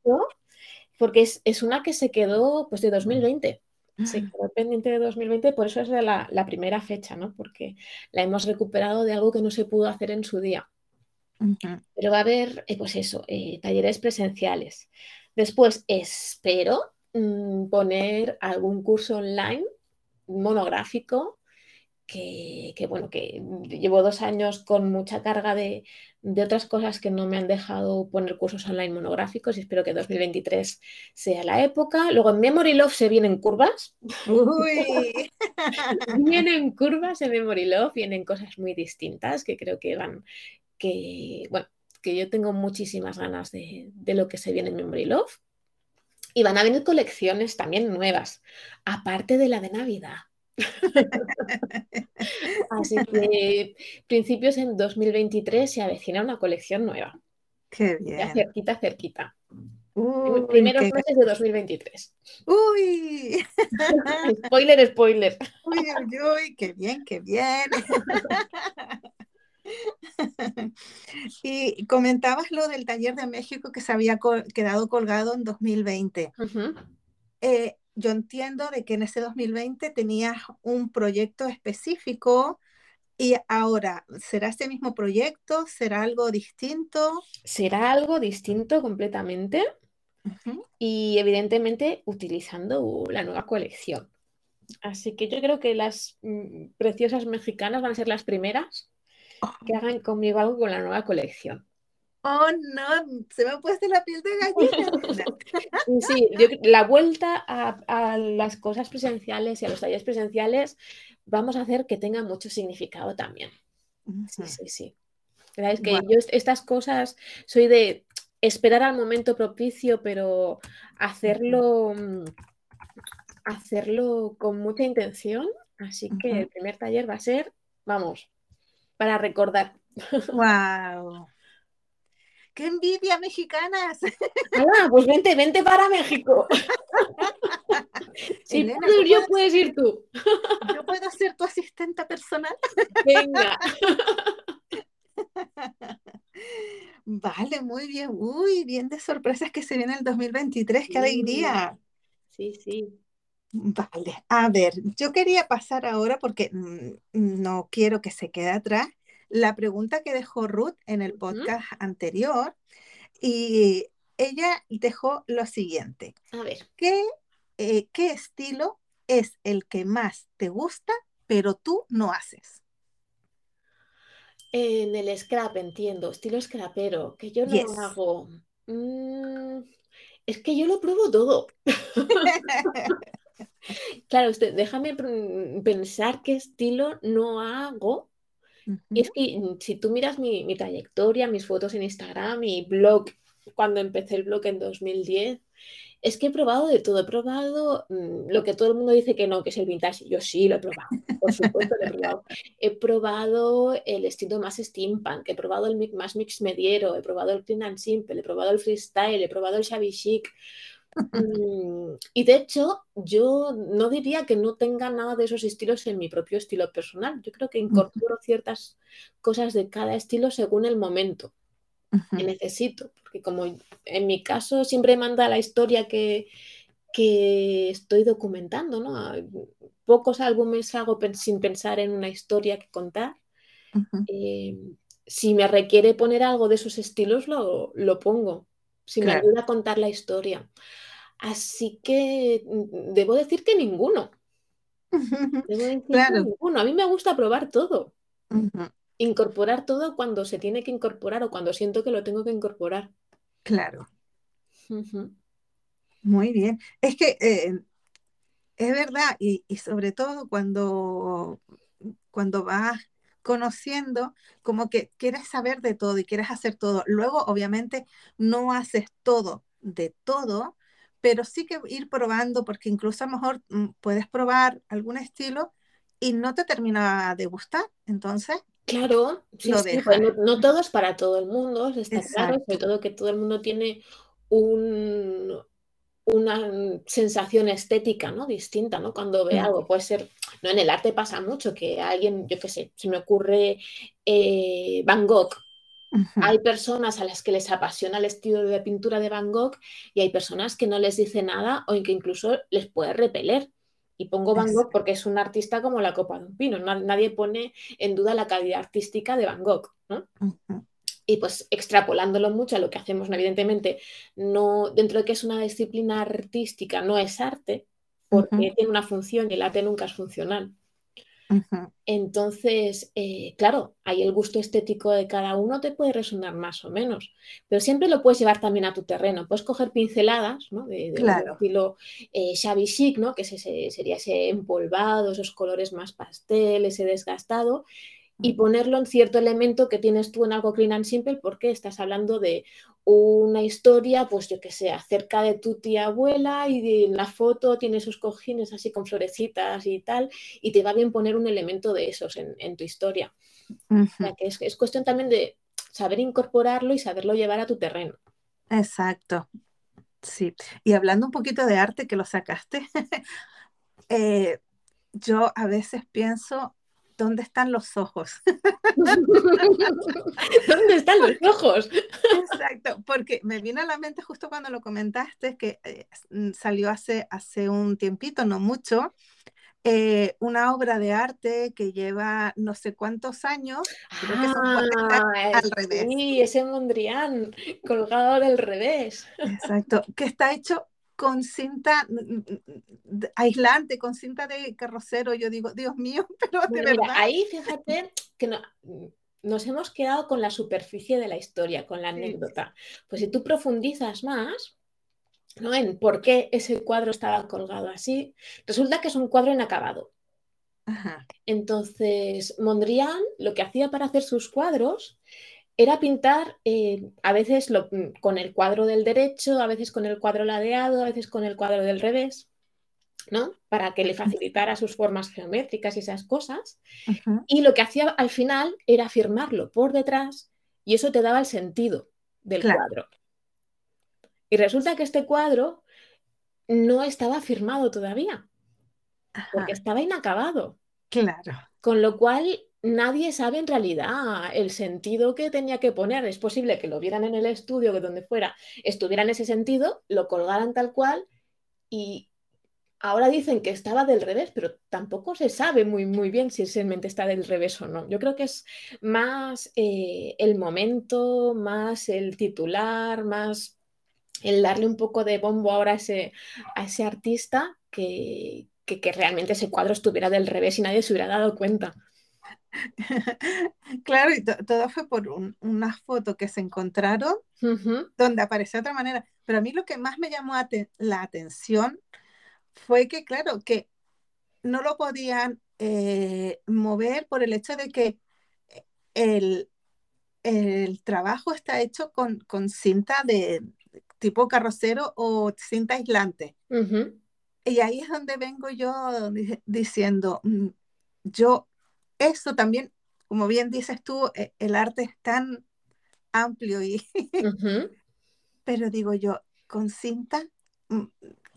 Porque es, una que se quedó pues de 2020. Se quedó pendiente de 2020, por eso es la, la, primera fecha, ¿no? Porque la hemos recuperado de algo que no se pudo hacer en su día. Pero va a haber, eh, pues eso, eh, talleres presenciales. Después espero mm, poner algún curso online monográfico que, bueno, que llevo dos años con mucha carga de, otras cosas que no me han dejado poner cursos online monográficos y espero que 2023 sea la época. Luego en Memory Love se vienen curvas. Uy. (laughs) vienen curvas en Memory Love, vienen cosas muy distintas que creo que van, que, bueno, que yo tengo muchísimas ganas de, lo que se viene en Memory Love. Y van a venir colecciones también nuevas, aparte de la de Navidad. (laughs) Así que principios en 2023 se avecina una colección nueva. Qué bien. Ya cerquita, cerquita. Primeros meses de 2023. Uy. (laughs) spoiler, spoiler. Uy, uy, uy, qué bien, qué bien. (laughs) (laughs) y comentabas lo del taller de México que se había quedado colgado en 2020. Eh, yo entiendo de que en ese 2020 tenías un proyecto específico Y ahora, ¿será ese mismo proyecto? ¿Será algo distinto? Será algo distinto completamente y evidentemente utilizando la nueva colección. Así que yo creo que las mm, preciosas mexicanas van a ser las primeras que hagan conmigo algo con la nueva colección. Oh, no, se me ha puesto la piel de gallina. (laughs) sí, la vuelta a, las cosas presenciales y a los talleres presenciales vamos a hacer que tenga mucho significado también. Sí, sí, sí. Es que yo estas cosas soy de esperar al momento propicio, pero hacerlo, mm, hacerlo con mucha intención. Así que el primer taller va a ser, vamos, para recordar. ¡Wow! (laughs) ¡Qué envidia, mexicanas! ¡Hala! Pues vente, vente para México. si puedo ir yo, puedes ir tú. ¿Yo puedo ser tu asistente personal? (laughs) Venga. (laughs) Vale, muy bien. Uy, bien de sorpresas que se viene el 2023. ¡Qué alegría! Sí, sí. Vale, a ver, yo quería pasar ahora porque mm, no quiero que se quede atrás la pregunta que dejó Ruth en el podcast anterior y ella dejó lo siguiente. A ver. ¿Qué, eh, ¿Qué estilo es el que más te gusta, pero tú no haces? En el scrap, entiendo, estilo scrapero, que yo no hago. Mm, es que yo lo pruebo todo. (laughs) claro, usted, déjame pensar qué estilo no hago y es que mm, si tú miras mi, trayectoria, mis fotos en Instagram, mi blog, cuando empecé el blog en 2010, es que he probado de todo. He probado mm, lo que todo el mundo dice que no, que es el vintage. Yo sí lo he probado, por supuesto lo he probado. (laughs) He probado el estilo más steampunk, he probado el más mix mediero, he probado el clean and simple, he probado el freestyle, he probado el shabby chic. Mm, y de hecho, yo no diría que no tenga nada de esos estilos en mi propio estilo personal. Yo creo que incorporo ciertas cosas de cada estilo según el momento que necesito. Porque como en mi caso siempre manda la historia que, que estoy documentando, ¿no? Pocos álbumes hago sin pensar en una historia que contar. Eh, si me requiere poner algo de esos estilos, lo, lo pongo. Si me ayuda a contar la historia. Así que mm, debo decir que ninguno. (laughs) Debo decir que ninguno. A mí me gusta probar todo. Incorporar todo cuando se tiene que incorporar o cuando siento que lo tengo que incorporar. Claro. Muy bien. Es que eh, es verdad, y, sobre todo cuando, cuando vas conociendo, como que quieres saber de todo y quieres hacer todo. Luego, obviamente, no haces todo de todo, pero sí que ir probando, porque incluso a lo mejor mm, puedes probar algún estilo y no te termina de gustar, entonces... Claro, pues no, todo es para todo el mundo, está claro, sobre todo que todo el mundo tiene un, una sensación estética ¿no? distinta, ¿no? Cuando ve algo, puede ser, no en el arte pasa mucho, que alguien, yo qué sé, se me ocurre eh, Van Gogh, hay personas a las que les apasiona el estilo de pintura de Van Gogh y hay personas que no les dice nada o que incluso les puede repeler. Y pongo Van Gogh porque es un artista como la copa de un pino. Nadie pone en duda la calidad artística de Van Gogh. Y pues extrapolándolo mucho a lo que hacemos, evidentemente, no, dentro de que es una disciplina artística, no es arte, porque tiene una función y el arte nunca es funcional. Entonces, eh, claro, ahí el gusto estético de cada uno te puede resonar más o menos, pero siempre lo puedes llevar también a tu terreno. Puedes coger pinceladas, ¿no? De, estilo eh, shabby chic, ¿no? Que sería ese empolvado, esos colores más pastel, ese desgastado, y ponerlo en cierto elemento que tienes tú en algo clean and simple porque estás hablando de una historia, pues yo que sé, acerca de tu tía abuela y en la foto tiene sus cojines así con florecitas y tal, y te va bien poner un elemento de esos en, tu historia. o sea, que es, cuestión también de saber incorporarlo y saberlo llevar a tu terreno. Exacto. Sí. Y hablando un poquito de arte que lo sacaste, (laughs) eh, yo a veces pienso ¿dónde están los ojos? (laughs) ¿Dónde están los ojos? Exacto, porque me vino a la mente justo cuando lo comentaste, que eh, mm, salió hace, hace un tiempito, no mucho, eh, una obra de arte que lleva no sé cuántos años, creo que son Ah, al revés. sí, ese Mondrian colgado del revés. Exacto, que está hecho con cinta aislante, con cinta de carrocero. Yo digo, Dios mío, (laughs) pero de mira, verdad. ahí fíjate que no- nos hemos quedado con la superficie de la historia, con la anécdota. Pues si tú profundizas más, ¿no? En por qué ese cuadro estaba colgado así, resulta que es un cuadro inacabado. Ajá, Entonces, Mondrian lo que hacía para hacer sus cuadros era pintar eh, a veces lo- con el cuadro del derecho, a veces con el cuadro ladeado, a veces con el cuadro del revés, ¿no? Para que le facilitara sus formas geométricas y esas cosas. Y lo que hacía al final era firmarlo por detrás y eso te daba el sentido del Claro. cuadro. Y resulta que este cuadro no estaba firmado todavía, ajá, porque estaba inacabado. claro. Con lo cual, nadie sabe en realidad el sentido que tenía que poner. Es posible que lo vieran en el estudio, que donde fuera, estuviera en ese sentido, lo colgaran tal cual y ahora dicen que estaba del revés, pero tampoco se sabe muy, muy bien si realmente está del revés o no. Yo creo que es más eh, el momento, más el titular, más el darle un poco de bombo ahora a ese, a ese artista que, que, que realmente ese cuadro estuviera del revés y nadie se hubiera dado cuenta. (laughs) Claro, y to- todo fue por un- una foto que se encontraron Ujú, donde apareció de otra manera. Pero a mí lo que más me llamó la atención fue que, claro, que no lo podían eh, mover por el hecho de que el, el trabajo está hecho con, con cinta de tipo carrocero o cinta aislante. Y ahí es donde vengo yo di- diciendo, mm, yo, eso también, como bien dices tú, e- el arte es tan amplio y, (laughs) Ujú. pero digo yo, con cinta, mm,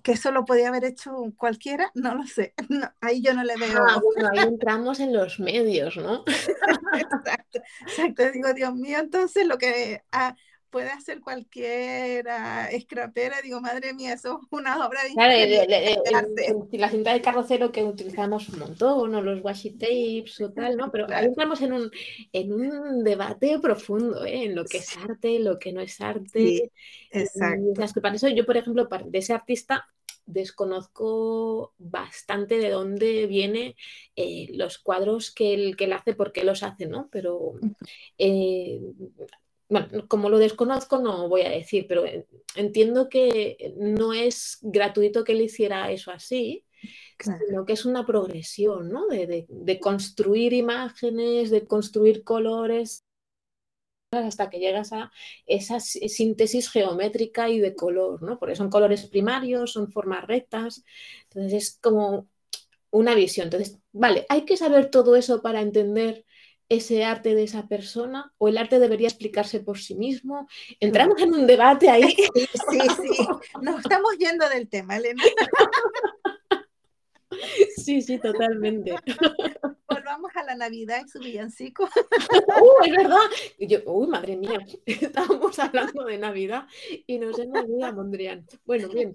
que eso lo podía haber hecho cualquiera, no lo sé, (laughs) No, ahí yo no le veo, Ah, bueno, ahí entramos en los medios, ¿no? (laughs) exacto, exacto, digo, Dios mío, entonces lo que ah, puede hacer cualquiera escrapera, digo, madre mía, eso es una obra de Claro, el- la cinta de carrocero que utilizamos un montón, o los washi tapes o tal, ¿no? (laughs) Pero ahí entramos en un, en un debate profundo, ¿eh? En lo que es arte, lo que no es arte. Sí, y exacto. esas que para eso yo, por ejemplo, de ese artista desconozco bastante de dónde vienen los cuadros que él, que él hace, por qué los hace, ¿no? Pero eh, bueno, como lo desconozco no voy a decir, pero entiendo que no es gratuito que él hiciera eso así, Claro. sino que es una progresión, ¿no? De, de- de construir imágenes, de construir colores hasta que llegas a esa sí- síntesis geométrica y de color, ¿no? Porque son colores primarios, son formas rectas, entonces es como una visión. Entonces, vale, hay que saber todo eso para entender ese arte de esa persona o el arte debería explicarse por sí mismo. Entramos en un debate ahí. (laughs) Sí, sí, sí. Nos estamos yendo del tema, Elena. (laughs) Sí, sí, totalmente. (laughs) Volvamos a la Navidad y su villancico. ¡Uh, es verdad! Yo, uy, madre mía, estábamos hablando de Navidad y nos hemos ido a Mondrian. Bueno, bien,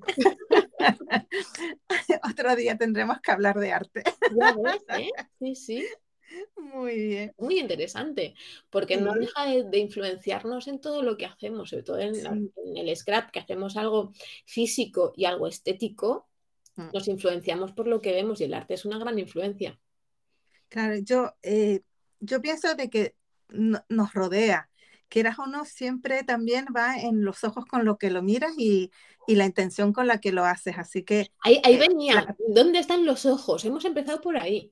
Otro día tendremos que hablar de arte. ya ves, ¿eh? Sí, sí. (laughs) Muy bien. muy interesante, porque no deja de, de influenciarnos en todo lo que hacemos, sobre todo en, la- Sí. en el scrap, que hacemos algo físico y algo estético, Mm. nos influenciamos por lo que vemos y el arte es una gran influencia. Claro, yo, eh, yo pienso de que no- nos rodea. Quieras o no, siempre también va en los ojos con lo que lo miras y, y la intención con la que lo haces. Así que Ahí, ahí Eh, venía. ¿dónde están los ojos? Hemos empezado por ahí.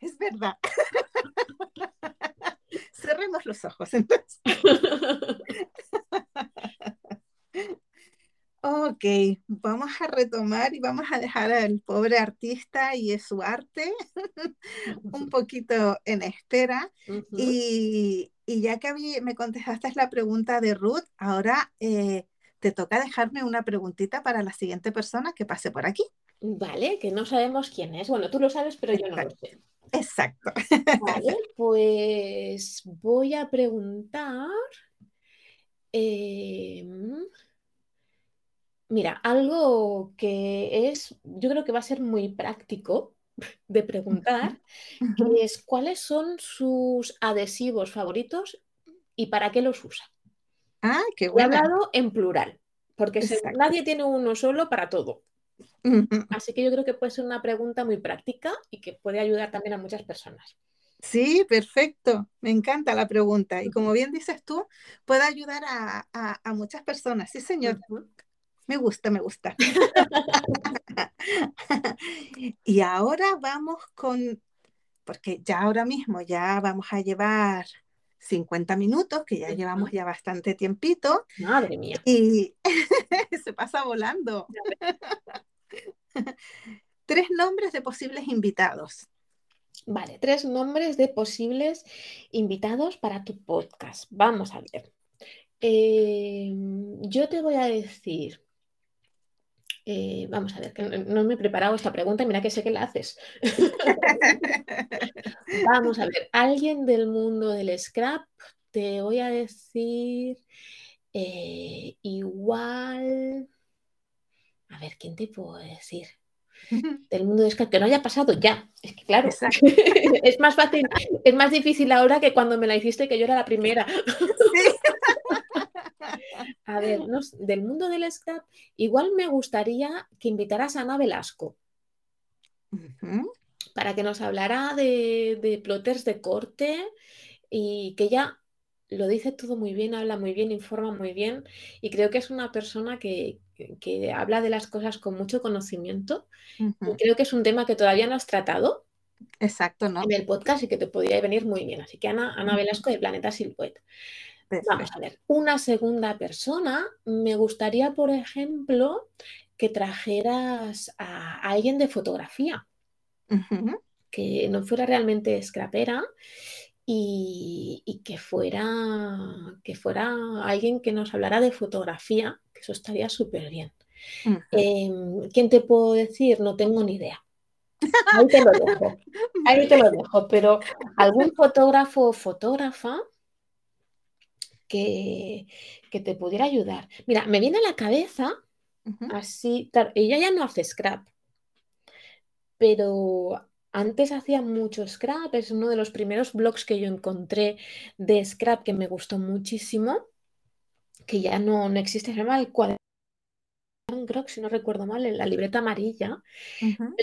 Es verdad. Cerremos los ojos. entonces. Ok, vamos a retomar y vamos a dejar al pobre artista y su arte un poquito en espera. Y, y ya que me contestaste la pregunta de Ruth, ahora eh, te toca dejarme una preguntita para la siguiente persona que pase por aquí. Vale, que no sabemos quién es. Bueno, tú lo sabes, pero yo no lo sé. Exacto. Vale, pues voy a preguntar. em, Mira, algo que es, yo creo que va a ser muy práctico de preguntar, es cuáles son sus adhesivos favoritos y para qué los usa. Ah, qué bueno. He hablado en plural, porque nadie tiene uno solo para todo. Así que yo creo que puede ser una pregunta muy práctica y que puede ayudar también a muchas personas. Sí, perfecto. Me encanta la pregunta. Y como bien dices tú, puede ayudar a, muchas personas. Sí, señor. Me gusta, me gusta. (laughs) y ahora vamos con, porque ya ahora mismo ya vamos a llevar 50 minutos, que ya llevamos ya bastante tiempito. Madre mía. Y (laughs) se pasa volando. (laughs) Tres nombres de posibles invitados. Vale, tres nombres de posibles invitados para tu podcast. Vamos a ver. Em, yo te voy a decir eh, vamos a ver, que no, me he preparado esta pregunta, mira que sé que la haces. (laughs) vamos a (laughs) ver, alguien del mundo del scrap, te voy a decir eh, igual, a ver, ¿quién te puedo decir? (laughs) Del mundo del scrap, que no haya pasado ya. Es que claro, (laughs) es más fácil, es más difícil ahora que cuando me la hiciste que yo era la primera. Sí. A ver, del mundo del scrap, igual me gustaría que invitaras a Ana Velasco. Para que nos hablara de, de plotters de corte y que ella lo dice todo muy bien, habla muy bien, informa muy bien y creo que es una persona que, habla de las cosas con mucho conocimiento. creo que es un tema que todavía no has tratado. Exacto, ¿no? En el podcast y que te podría venir muy bien. Así que Ana, Ana Velasco de Planeta Silhouette. Vamos a ver, una segunda persona, me gustaría, por ejemplo, que trajeras a, alguien de fotografía, que no fuera realmente scrapera y, que, fuera, que fuera alguien que nos hablara de fotografía, que eso estaría súper bien. Em, ¿Quién te puedo decir? No tengo ni idea. Ahí te lo dejo. Ahí te lo dejo. Pero algún fotógrafo o fotógrafa que, te pudiera ayudar. Mira, me viene a la cabeza así, claro, ella ya no hace scrap, pero antes hacía mucho scrap, es uno de los primeros blogs que yo encontré de scrap que me gustó muchísimo, que ya no, no existe, se llama el cuaderno si no recuerdo mal, en la libreta amarilla,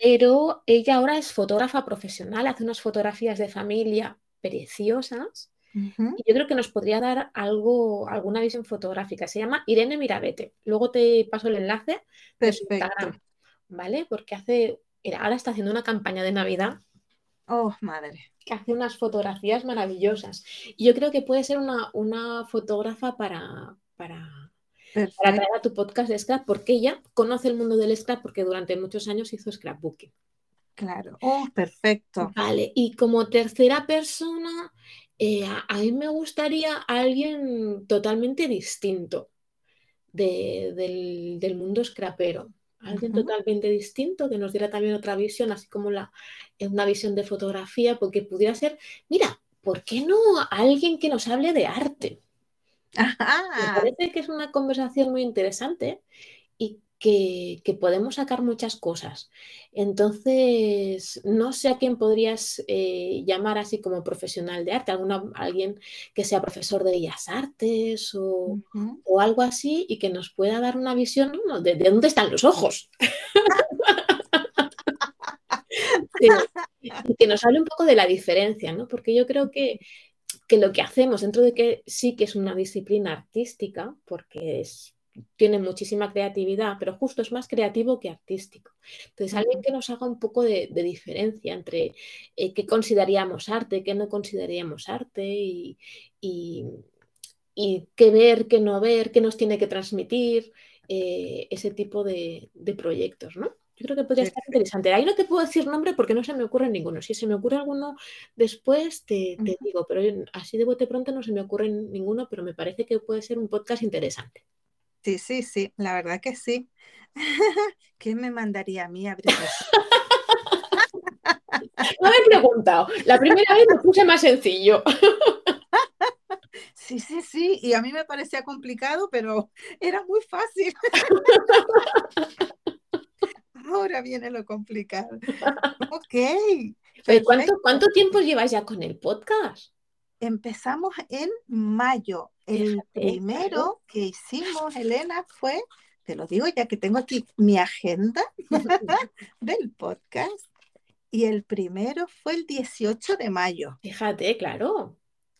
pero ella ahora es fotógrafa profesional, hace unas fotografías de familia preciosas y yo creo que nos podría dar algo, alguna visión fotográfica. Se llama Irene Mirabete. Luego te paso el enlace de su Instagram, ¿vale? Porque hace, ahora está haciendo una campaña de Navidad. Oh, madre. Que hace unas fotografías maravillosas. Y yo creo que puede ser una, una fotógrafa para, para, para traer a tu podcast de scrap, porque ella conoce el mundo del scrap porque durante muchos años hizo scrapbooking. Claro. Oh, perfecto. Vale, y como tercera persona, eh, a, mí me gustaría alguien totalmente distinto del, mundo scrapero. Alguien totalmente distinto que nos diera también otra visión, así como la, eh, una visión de fotografía, porque pudiera ser, mira, ¿por qué no alguien que nos hable de arte? (laughs) Me parece que es una conversación muy interesante y que, podemos sacar muchas cosas. Entonces, no sé a quién podrías eh, llamar así como profesional de arte, alguna, alguien que sea profesor de bellas artes o, algo así y que nos pueda dar una visión de, dónde están los ojos. (laughs) y que nos hable un poco de la diferencia, ¿no? Porque yo creo que, que lo que hacemos, dentro de que sí que es una disciplina artística, porque es tiene muchísima creatividad, pero justo es más creativo que artístico. Entonces, alguien que nos haga un poco de, diferencia entre eh, qué consideraríamos arte, qué no consideraríamos arte y, qué ver, qué no ver, qué nos tiene que transmitir, eh, ese tipo de, proyectos, ¿no? Yo creo que podría estar interesante. Ahí no te puedo decir nombre porque no se me ocurre ninguno. Si se me ocurre alguno después, te, te digo, pero así de bote pronto no se me ocurre ninguno, pero me parece que puede ser un podcast interesante. Sí, sí, sí, la verdad que sí. (laughs) ¿Quién me mandaría a mí a abrir No me he preguntado. La primera vez me puse más sencillo. Sí, sí, sí, y a mí me parecía complicado, pero era muy fácil. (laughs) Ahora viene lo complicado. Ok. ¿cuánto, ¿Cuánto tiempo llevas ya con el podcast? Empezamos en mayo. El primero que hicimos, Elena, fue, te lo digo ya que tengo aquí mi agenda (laughs) del podcast, y el primero fue el 18 de mayo. Fíjate, claro.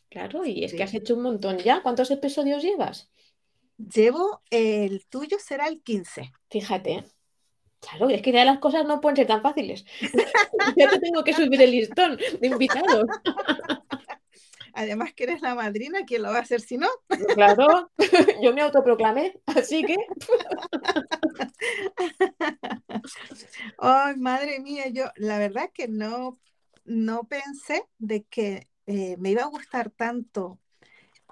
Claro, y es que has hecho un montón ya. ¿Cuántos episodios llevas? Llevo, el tuyo será el 15. Fíjate. Claro, es que ya las cosas no pueden ser tan fáciles. (laughs) ya te tengo que subir el listón de invitados. (laughs) Además que eres la madrina, ¿quién lo va a hacer si no? (laughs) Claro, (laughs) yo me autoproclamé, así que... (laughs) Ay, madre mía, yo la verdad que no, no pensé de que eh, me iba a gustar tanto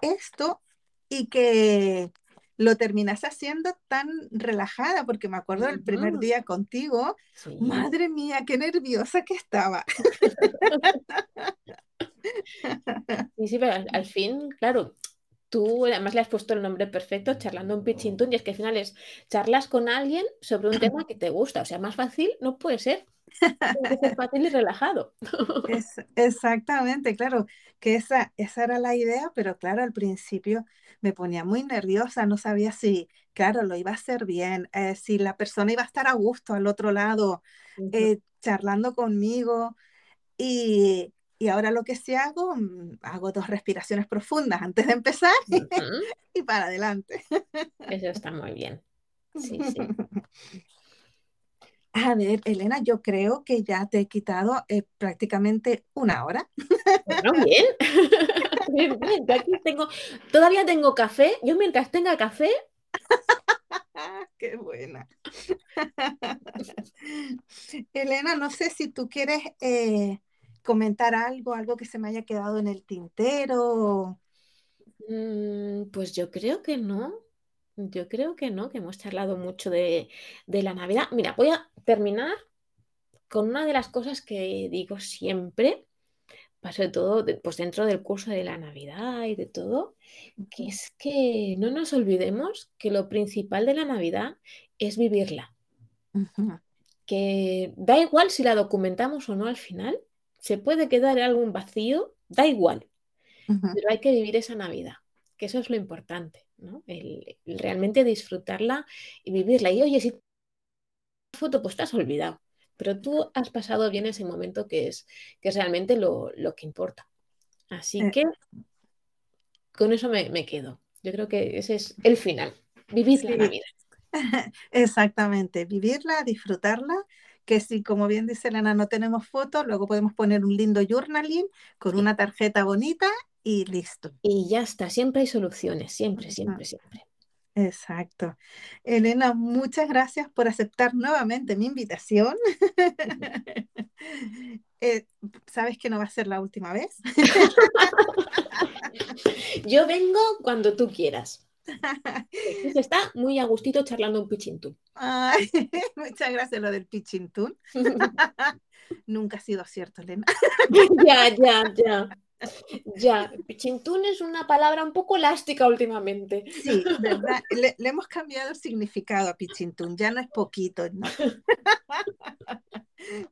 esto y que lo terminas haciendo tan relajada, porque me acuerdo del primer día contigo, madre mía, qué nerviosa que estaba. (laughs) Sí, sí, pero al, fin, claro, tú además le has puesto el nombre perfecto, charlando un pichintún, y es que al final es charlas con alguien sobre un tema que te gusta, o sea, más fácil no puede ser. Es fácil y relajado. (laughs) exactamente, claro, que esa, esa era la idea, pero claro, al principio me ponía muy nerviosa, no sabía si, claro, lo iba a hacer bien, eh, si la persona iba a estar a gusto al otro lado, eh, charlando conmigo. Y, y, ahora lo que sí hago, mm, hago dos respiraciones profundas antes de empezar (laughs) y para adelante. Eso está muy bien. Sí, sí. (laughs) A ver, Elena, yo creo que ya te he quitado eh, prácticamente una hora. Bueno, bien. (laughs) bien, bien. Yo aquí tengo, todavía tengo café. Yo mientras tenga café. Qué buena. Elena, no sé si tú quieres eh, comentar algo, algo que se me haya quedado en el tintero. Mm, pues yo creo que no. Yo creo que no, que hemos charlado mucho de, la Navidad. Mira, voy a terminar con una de las cosas que digo siempre, sobre todo pues dentro del curso de la Navidad y de todo, que es que no nos olvidemos que lo principal de la Navidad es vivirla. Que da igual si la documentamos o no al final, se puede quedar algún vacío, da igual, pero hay que vivir esa Navidad, que eso es lo importante. El, realmente disfrutarla y vivirla. Y oye, si foto, pues te has olvidado, pero tú has pasado bien ese momento que es, que realmente lo, que importa. Así eh. que con eso me, quedo. Yo creo que ese es el final, vivir la vida. (laughs) Exactamente, vivirla, disfrutarla, que si como bien dice Elena no tenemos fotos, luego podemos poner un lindo journaling con una tarjeta bonita y listo. Y ya está, siempre hay soluciones, siempre, siempre, siempre. Exacto. Elena, muchas gracias por aceptar nuevamente mi invitación. (laughs) Eh, Sabes que no va a ser la última vez. (laughs) Yo vengo cuando tú quieras. Está muy a gustito charlando un pichintún. (laughs) muchas gracias lo del pichintún. (laughs) Nunca ha sido cierto, Elena. (laughs) ya, ya, ya. Ya, pichintún es una palabra un poco elástica últimamente. Sí, ¿verdad? Le, hemos cambiado el significado a pichintún, ya no es poquito, ¿no?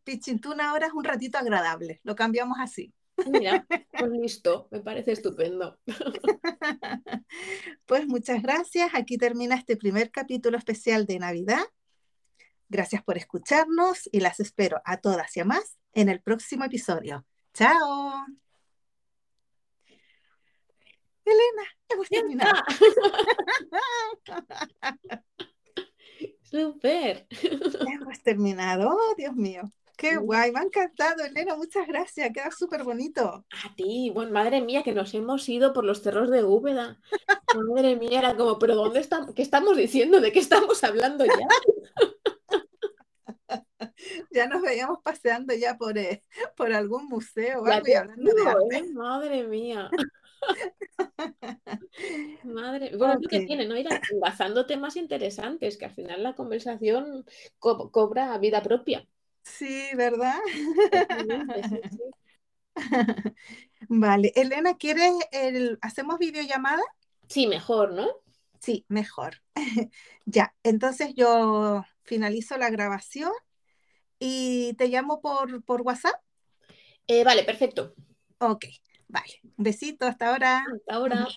pichintún ahora es un ratito agradable, lo cambiamos así. Mira, pues listo, me parece estupendo. (laughs) Pues muchas gracias, aquí termina este primer capítulo especial de Navidad. Gracias por escucharnos y las espero a todas y a más en el próximo episodio. ¡Chao! Elena, hemos terminado. (laughs) (laughs) Súper. Hemos terminado. Oh, Dios mío. Qué guay, me ha encantado, Elena, muchas gracias, queda súper bonito. A ti, bueno, madre mía, que nos hemos ido por los cerros de Úbeda. Madre mía, era como, pero ¿dónde estamos? ¿Qué estamos diciendo? ¿De qué estamos hablando ya? (laughs) ya nos veíamos paseando ya por, eh, por algún museo o algo y hablando de ¿eh? Madre mía. Madre, (laughs) bueno, lo que tiene, ¿no? Ir enlazando temas interesantes, que al final la conversación cobra vida propia. Sí, ¿verdad? (laughs) Vale, Elena, ¿quieres el... hacemos videollamada? Sí, mejor, ¿no? Sí, mejor. (laughs) Ya, entonces yo finalizo la grabación y te llamo por, por WhatsApp. Eh, vale, perfecto. Ok, vale. Un besito, hasta ahora. Hasta ahora.